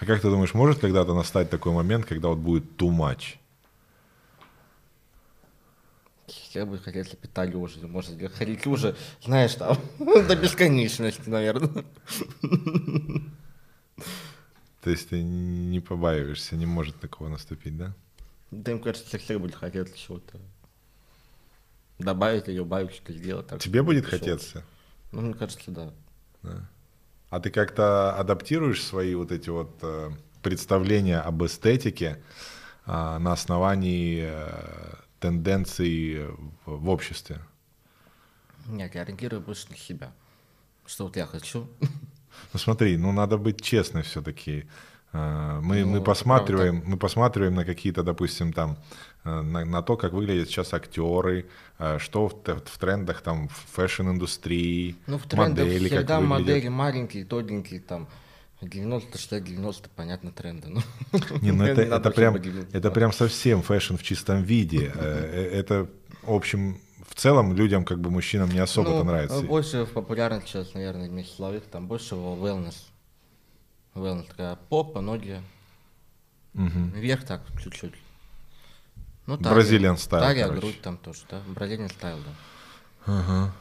А как ты думаешь, может когда-то настать такой момент, когда вот будет too much? Я бы хотел, если питали уже, может, ходить уже, знаешь, там, до бесконечности, наверное. То есть ты не побаиваешься, не может такого наступить, да? Да, мне кажется, все будет хотеть чего-то добавить или убавить, что-то сделать. так, Тебе будет пришёл. хотеться? Ну, мне кажется, да. А ты как-то адаптируешь свои вот эти вот э, представления об эстетике а, на основании э, тенденций в, в обществе? Нет, я ориентирую больше на себя. Что вот я хочу. Ну смотри, ну надо быть честной все-таки. Мы, Ну, мы посматриваем, мы посматриваем на какие-то, допустим, там э, на, на то, как выглядят сейчас актеры, э, что в, в трендах там в fashion-индустрии, Ну, в трендах модели, как всегда выглядят. модели маленькие, тоненькие, там, 90, 60, 90, понятно, тренды. Ну, Не, ну это, не это, прям, это прям совсем fashion в чистом виде. Э, э, Это, в общем, в целом людям, как бы мужчинам не особо-то Ну, нравится. Больше в популярность сейчас, наверное, вместе человек, там больше wellness. Wellness такая попа, ноги, Мгм. вверх так, чуть-чуть. Ну, Brazilian style, Талия, короче. грудь там тоже, да. Brazilian style, да. Ага.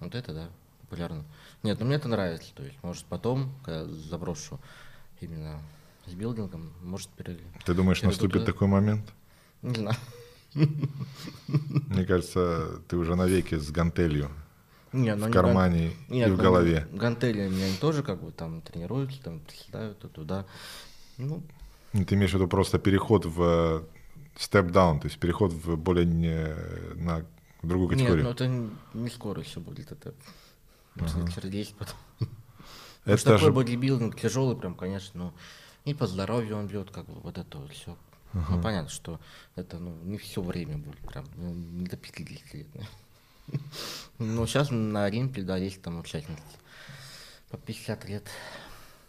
Вот это, да, популярно. Нет, ну мне это нравится. То есть, может, потом, когда заброшу именно с билдингом, может, перейду. Ты думаешь, Перейду наступит туда. такой момент? Не знаю. Мне кажется, ты уже навеки с гантелью Не, ну в они кармане ган- Нет, и в ну, голове. Гантели меня они тоже как бы там тренируются, там приседают туда. Ну, Ну, Ты имеешь в виду просто переход в степ-даун, то есть переход в более не, на другую нет, категорию. ну это не скоро еще будет. Это может, через 10 потом. Это Это такой же- бодибилдинг тяжелый прям, конечно, ну и по здоровью он бьет, как бы вот это вот все. Ну, понятно, что это ну, не все время будет, прям, ну, не до 50 лет. Ну, сейчас на Олимпе, да, есть там участницы по 50 лет.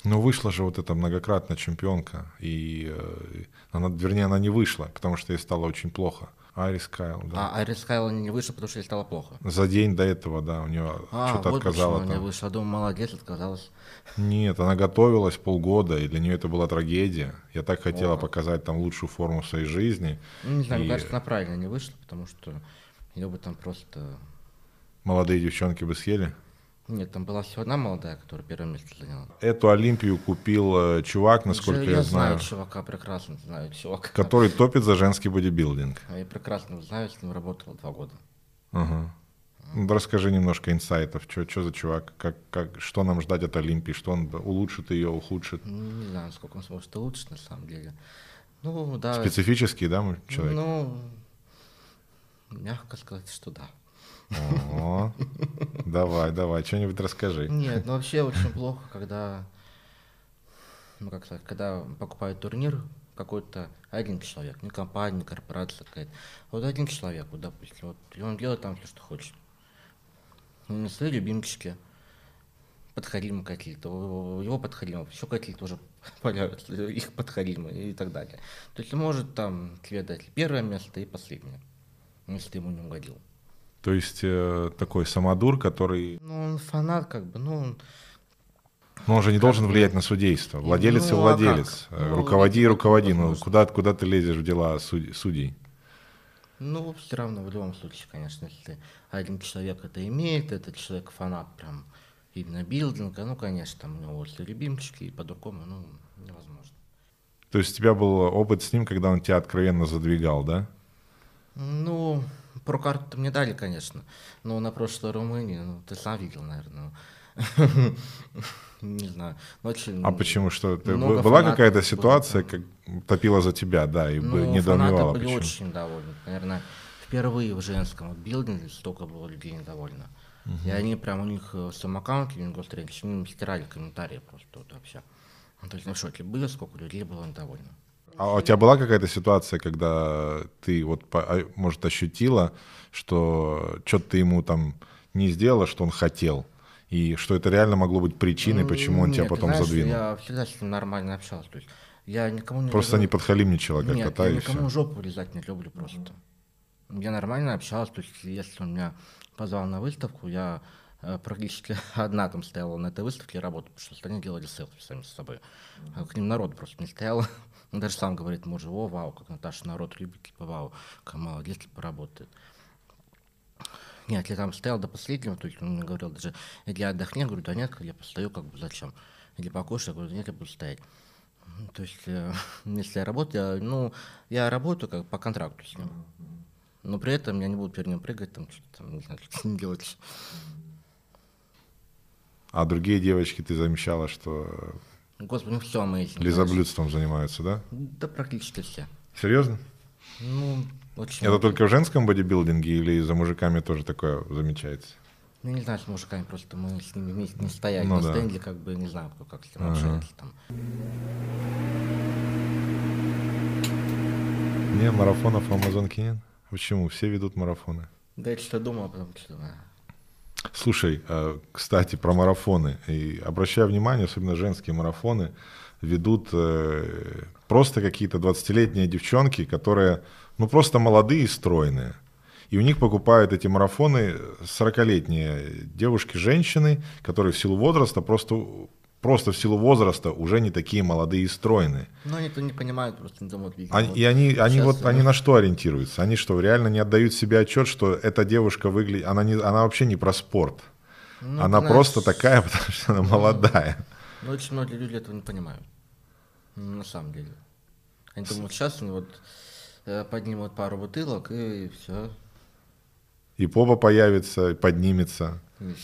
Ну, вышла же вот эта многократная чемпионка, и э, она, вернее, она не вышла, потому что ей стало очень плохо. Арис Кайл, да. А Айрис Кайл не вышел, потому что ей стало плохо. За день до этого, да, у нее А, что-то вот отказало почему там. не вышла. Я думал, молодец, отказалась. Нет, она готовилась полгода, и для нее это была трагедия. Я так хотела О. показать там лучшую форму своей жизни. Ну, не знаю, И мне кажется, она правильно не вышла, потому что ее бы там просто... Молодые девчонки бы съели. Нет, там была всего одна молодая, которая первое место заняла. Эту Олимпию купил э, чувак, насколько я, я, знаю знаю, чувака, прекрасно знаю чувака. который топит за женский бодибилдинг. Я прекрасно знаю, с ним работал два года. Ага. Ну, расскажи немножко инсайтов, что за чувак, как, как, что нам ждать от Олимпии, что он улучшит ее, ухудшит. Ну, Не знаю, сколько он сможет улучшить на самом деле. Ну, да. Специфический, да, мы- человек? Ну, мягко сказать, что да. О, давай, давай, что-нибудь расскажи. Нет, ну вообще очень плохо, когда, ну как сказать, когда покупают турнир какой-то один человек, не компания, не корпорация какая-то. Вот один человек, вот, допустим, вот, и он делает там все, что хочет. Ну, свои любимчики, подхалимы какие-то, его подхалимов, еще какие-то уже появятся, их подхалимы и так далее. То есть может там тебе дать первое место и последнее, если ты ему не угодил. То есть э, такой самодур, который, Ну, он фанат, как бы, ну, он ну, он же не должен бы- влиять на судейство. Владелец и Ну, а владелец. как? Э, Ну, руководи и руководи. Ну, куда, куда ты лезешь в дела суд- судей? Ну, все равно, в любом случае, конечно, если один человек это имеет, этот человек фанат прям именно билдинга, ну, конечно, там у него вот любимчики, и по-другому, ну, невозможно. То есть у тебя был опыт с ним, когда он тебя откровенно задвигал, да? Ну, pro карту мне дали, конечно, но на прошлой Румынии, ну, ты сам видел, наверное, не знаю, ну, очень... А почему? Что ты, была какая-то было ситуация, как топила за тебя, да, и Ну, недоумевала, были почему? очень довольны. Наверное, впервые в женском билдинге столько было людей недовольно. И они прям, у них э, в своем аккаунте, Wings of Strength, они стирали комментарии просто вот вообще. Ну, то есть, ну, в шоке были, сколько людей было недовольно. А у тебя была какая-то ситуация, когда ты вот, а, может, ощутила, что что-то ты ему там не сделала, что он хотел, и что это реально могло быть причиной, почему он тебя Нет, ты потом знаешь, задвинул? Я всегда с ним нормально общался. То есть я никому не Просто говорил- не подхалимничала как Нет, кота я и никому все. жопу вырезать не люблю просто. Я нормально общался, то есть если он меня позвал на выставку, я э, практически одна там стояла на этой выставке и работала, потому что остальные делали селфи сами с собой. А к ним народ просто не стоял. Он даже сам говорит мужу, о, вау, как Наташа народ любит, типа, вау, как молодец, типа, работает. Нет, я там стоял до последнего, то есть он мне говорил даже, или отдохни, я говорю, да нет, я постою, как бы зачем? Или покушай, я говорю, нет, я буду стоять. Ну, То есть, э, если я работаю, я, ну, я работаю как по контракту с ним. Но при этом я не буду перед ним прыгать, там, что-то там, не знаю, что с делать. А другие девочки ты замечала, что Господи, ну все, мы этим. лизоблюдством занимаются, да? Да практически все. Серьезно? Ну, очень Это много. только в женском бодибилдинге или за мужиками тоже такое замечается? Ну, не знаю, с мужиками, просто мы с ними вместе не стояли Ну на да. стенде, как бы, не знаю, кто как с ним Ага. общается там. Не, марафонов в Амазонке нет. Почему? Все ведут марафоны. Да я что думал, а потом что Слушай, э, кстати, про марафоны. И обращаю внимание, особенно женские марафоны ведут э, просто какие-то 20-летние девчонки, которые, ну, просто молодые и стройные. И у них покупают эти марафоны 40-летние девушки, женщины, которые в силу возраста просто, просто в силу возраста уже не такие молодые и стройные. Ну, они-то не понимают, просто не думают, видимо. Они- вот и они, они щас, вот э, они на что ориентируются? Они что, реально не отдают себе отчет, что эта девушка выглядит, она, не, она вообще не про спорт. ну, она знаешь, просто такая, потому что она молодая. Ну, очень многие люди этого не понимают. Ну, На самом деле. Они думают, сейчас они вот э, поднимут пару бутылок и все. И попа появится, поднимется.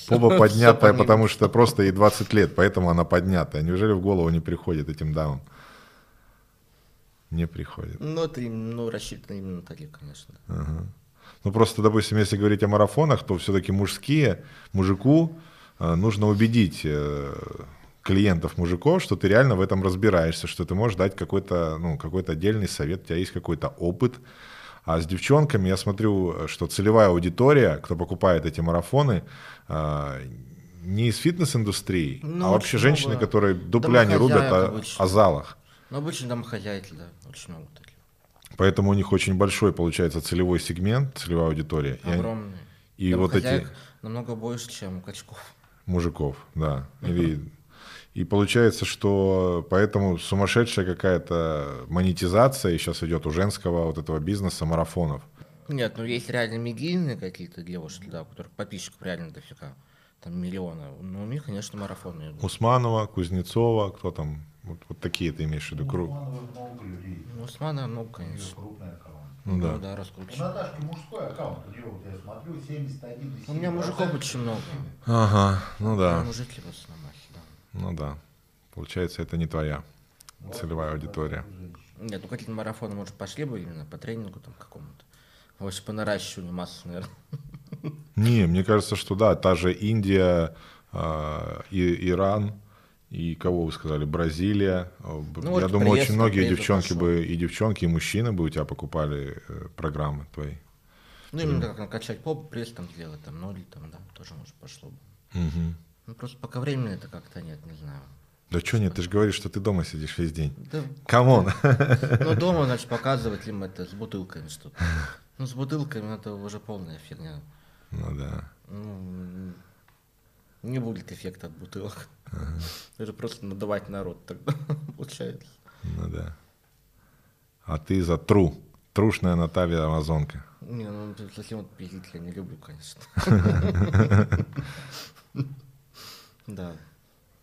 Попа поднятая, потому что просто ей 20 лет, поэтому она поднятая. Неужели в голову не приходит этим дамам? Не приходит. Ну, это ну, рассчитано именно на таких, конечно. Ну просто, допустим, если говорить о марафонах, то все-таки мужские, мужику э, нужно убедить э, клиентов мужиков, что ты реально в этом разбираешься, что ты можешь дать какой-то, ну, какой-то отдельный совет, у тебя есть какой-то опыт. А с девчонками я смотрю, что целевая аудитория, кто покупает эти марафоны, э, не из фитнес-индустрии, Ну, а вообще женщины, много которые дупля не рубят о, обычно. о залах. Ну, обычно домохозяйки, да, очень много таких. Поэтому у них очень большой получается целевой сегмент, целевая аудитория. И они- Огромные. и вот эти- намного больше, чем качков. Мужиков, да. Или... И получается, что поэтому сумасшедшая какая-то монетизация сейчас идет у женского вот этого бизнеса марафонов. Нет, ну есть реально медийные какие-то девушки, да, у которых подписчиков реально дофига. Там миллионы. Ну, у них, конечно, марафоны идут. Усманова, Кузнецова, кто там, вот, вот такие ты имеешь в виду, круг. Усманова много людей. Ну, Усмана много, У конечно. Ну да. Ну да, У раскручиваю. Наташки мужской аккаунт, у нее, вот я смотрю, 71 У меня мужиков очень много. Ага, ну да, Мужики в основном, да. ну да. Получается, это не твоя целевая аудитория. Нет, ну какие-то марафоны, может, пошли бы именно по тренингу там какому-то. Вообще по наращиванию массы, наверное. Не, мне кажется, что да, та же Индия, а, и Иран, и кого вы сказали, Бразилия. А, Ну, Я думаю, очень многие девчонки бы, и девчонки, и мужчины бы у тебя покупали э, программы твои. Ну, именно как накачать поп, пресс там сделать, там, ноги там, да, тоже, может, пошло бы. Мгм. Ну, просто пока времени это как-то нет, не знаю. Да что нет, ты же говоришь, что ты дома сидишь весь день. Да, Come on. ну, дома, значит, показывать им это с бутылками что-то. Ну, с бутылками это уже полная фигня. Ну да. Ну, не будет эффекта от бутылок. Это просто надавать народ тогда, получается. Ну да. А ты за тру. Трушная Наталья Амазонка. Не, ну, совсем вот пиздить я не люблю, конечно. Да.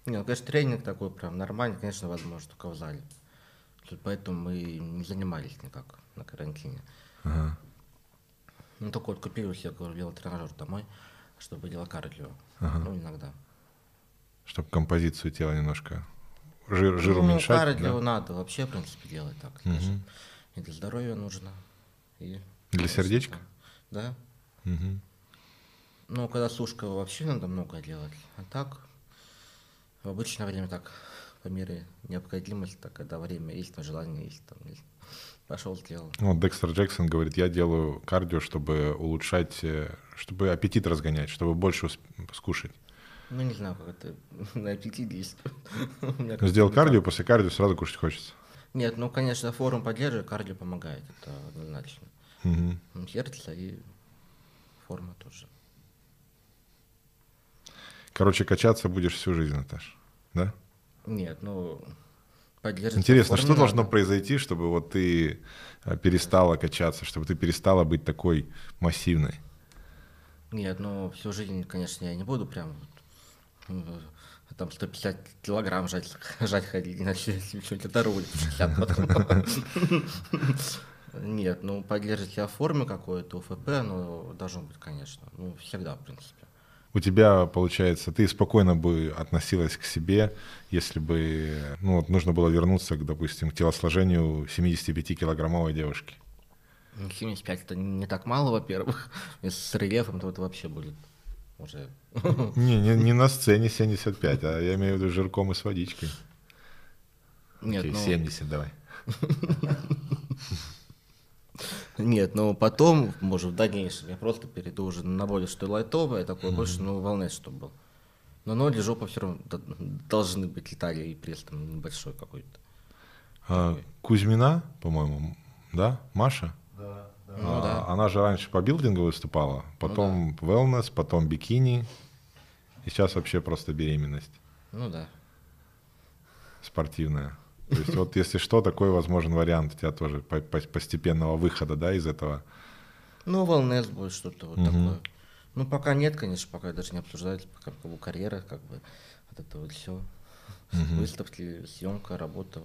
Не, ну, конечно, тренинг такой прям нормальный, конечно, возможно, только в зале. Поэтому мы не занимались никак на карантине. Ага. Ну, только вот купил себе, говорю, велотренажер домой, чтобы делать кардио. Ну, иногда. Чтобы композицию тела немножко жир, жир ну, уменьшать. кардио да? надо вообще, в принципе, делать так, скажем. И для здоровья нужно. И Для сердечка? Да. Мгм. Ну, когда сушка, вообще надо много делать. А так, в обычное время так, по мере необходимости, когда время есть, но желание есть, там, есть. пошел, сделал. Ну, Декстер Джексон говорит, я делаю кардио, чтобы улучшать, э, чтобы аппетит разгонять, чтобы больше скушать. Ну, не знаю, как это на аппетит действует. Ну, сделал кардио, после кардио сразу кушать хочется. Нет, ну, конечно, форум поддерживает, кардио помогает, это однозначно. Сердце и форма тоже. Короче, качаться будешь всю жизнь, Наташ. Да? Нет, ну, поддерживать. Интересно, что должно надо. произойти, чтобы вот ты э, перестала качаться, чтобы ты перестала быть такой массивной? Нет, ну всю жизнь, конечно, я не буду прям э, там 150 килограмм жать, жать ходить, иначе что-нибудь оторвут 60 потом. Нет, ну поддерживать себя в форме какой-то, УФП, ну должно быть, конечно. Ну, всегда, в принципе. У тебя, получается, ты спокойно бы относилась к себе, если бы ну, вот нужно было вернуться, к, допустим, к телосложению 75-килограммовой девушки. Ну, 75 это не так мало, во-первых. Если с рельефом, то это вообще будет уже... Не, не, не на сцене 75, а я имею в виду жирком и с водичкой. Нет, Окей, ну, 70 давай. Нет, но потом, может, в дальнейшем, я просто перейду уже на более что лайтовое, такое больше, ну, волны, чтобы был. Но ноги, жопа все равно должны быть, и талия, и пресс там небольшой какой-то. А, Кузьмина, по-моему, да? Маша? Да, да. Ну А, да. Она же раньше по билдингу выступала, потом wellness, потом бикини, и сейчас вообще просто беременность Ну да. спортивная. То есть вот если что, такой возможен вариант у тебя тоже по- по- постепенного выхода, да, из этого. Ну, волнес будет что-то вот Мгм. такое. Ну, пока нет, конечно, пока даже не обсуждается, пока как бы карьера, как бы, вот это вот все. Выставки, съемка, работа.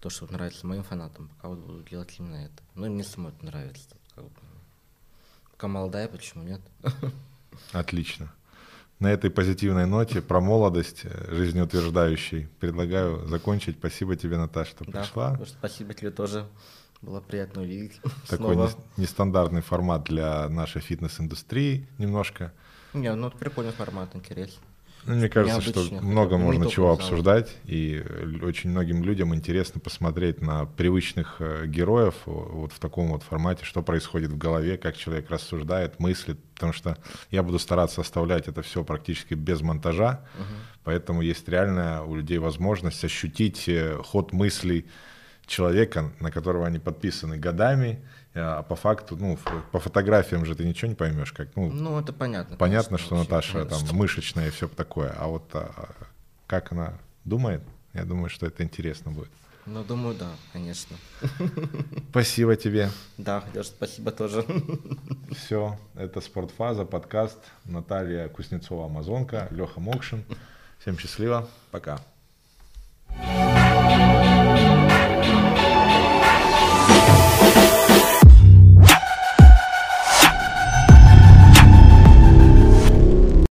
То, что нравится моим фанатам, пока вот буду делать именно это. Ну, и мне самой это нравится. Как бы. Пока молодая, почему нет? Отлично. На этой позитивной ноте про молодость э, жизнеутверждающей предлагаю закончить. Спасибо тебе, Наташа, что Да, пришла. спасибо тебе тоже. Было приятно увидеть. Такой снова. нес- нестандартный формат для нашей фитнес-индустрии немножко. Не, ну прикольный формат, интересно. Ну, мне кажется, что много можно чего обсуждать, и э, очень многим людям интересно посмотреть на привычных э, героев вот в таком вот формате, что происходит в голове, как человек рассуждает, мыслит, потому что я буду стараться оставлять это все практически без монтажа, поэтому есть реальная у людей возможность ощутить э, ход мыслей человека, на которого они подписаны годами, а по факту, ну, по фотографиям же ты ничего не поймешь, как, ну, Ну, это понятно. Понятно, конечно, что Наташа понятно, там мышечная и все такое, а вот а, как она думает, я думаю, что это интересно будет. Ну, думаю, да, конечно. Спасибо тебе. Да, Леш, спасибо тоже. Все, это Спортфаза, подкаст. Наталья Кузнецова, Амазонка, Леха Мокшин. Всем счастливо, пока. Thank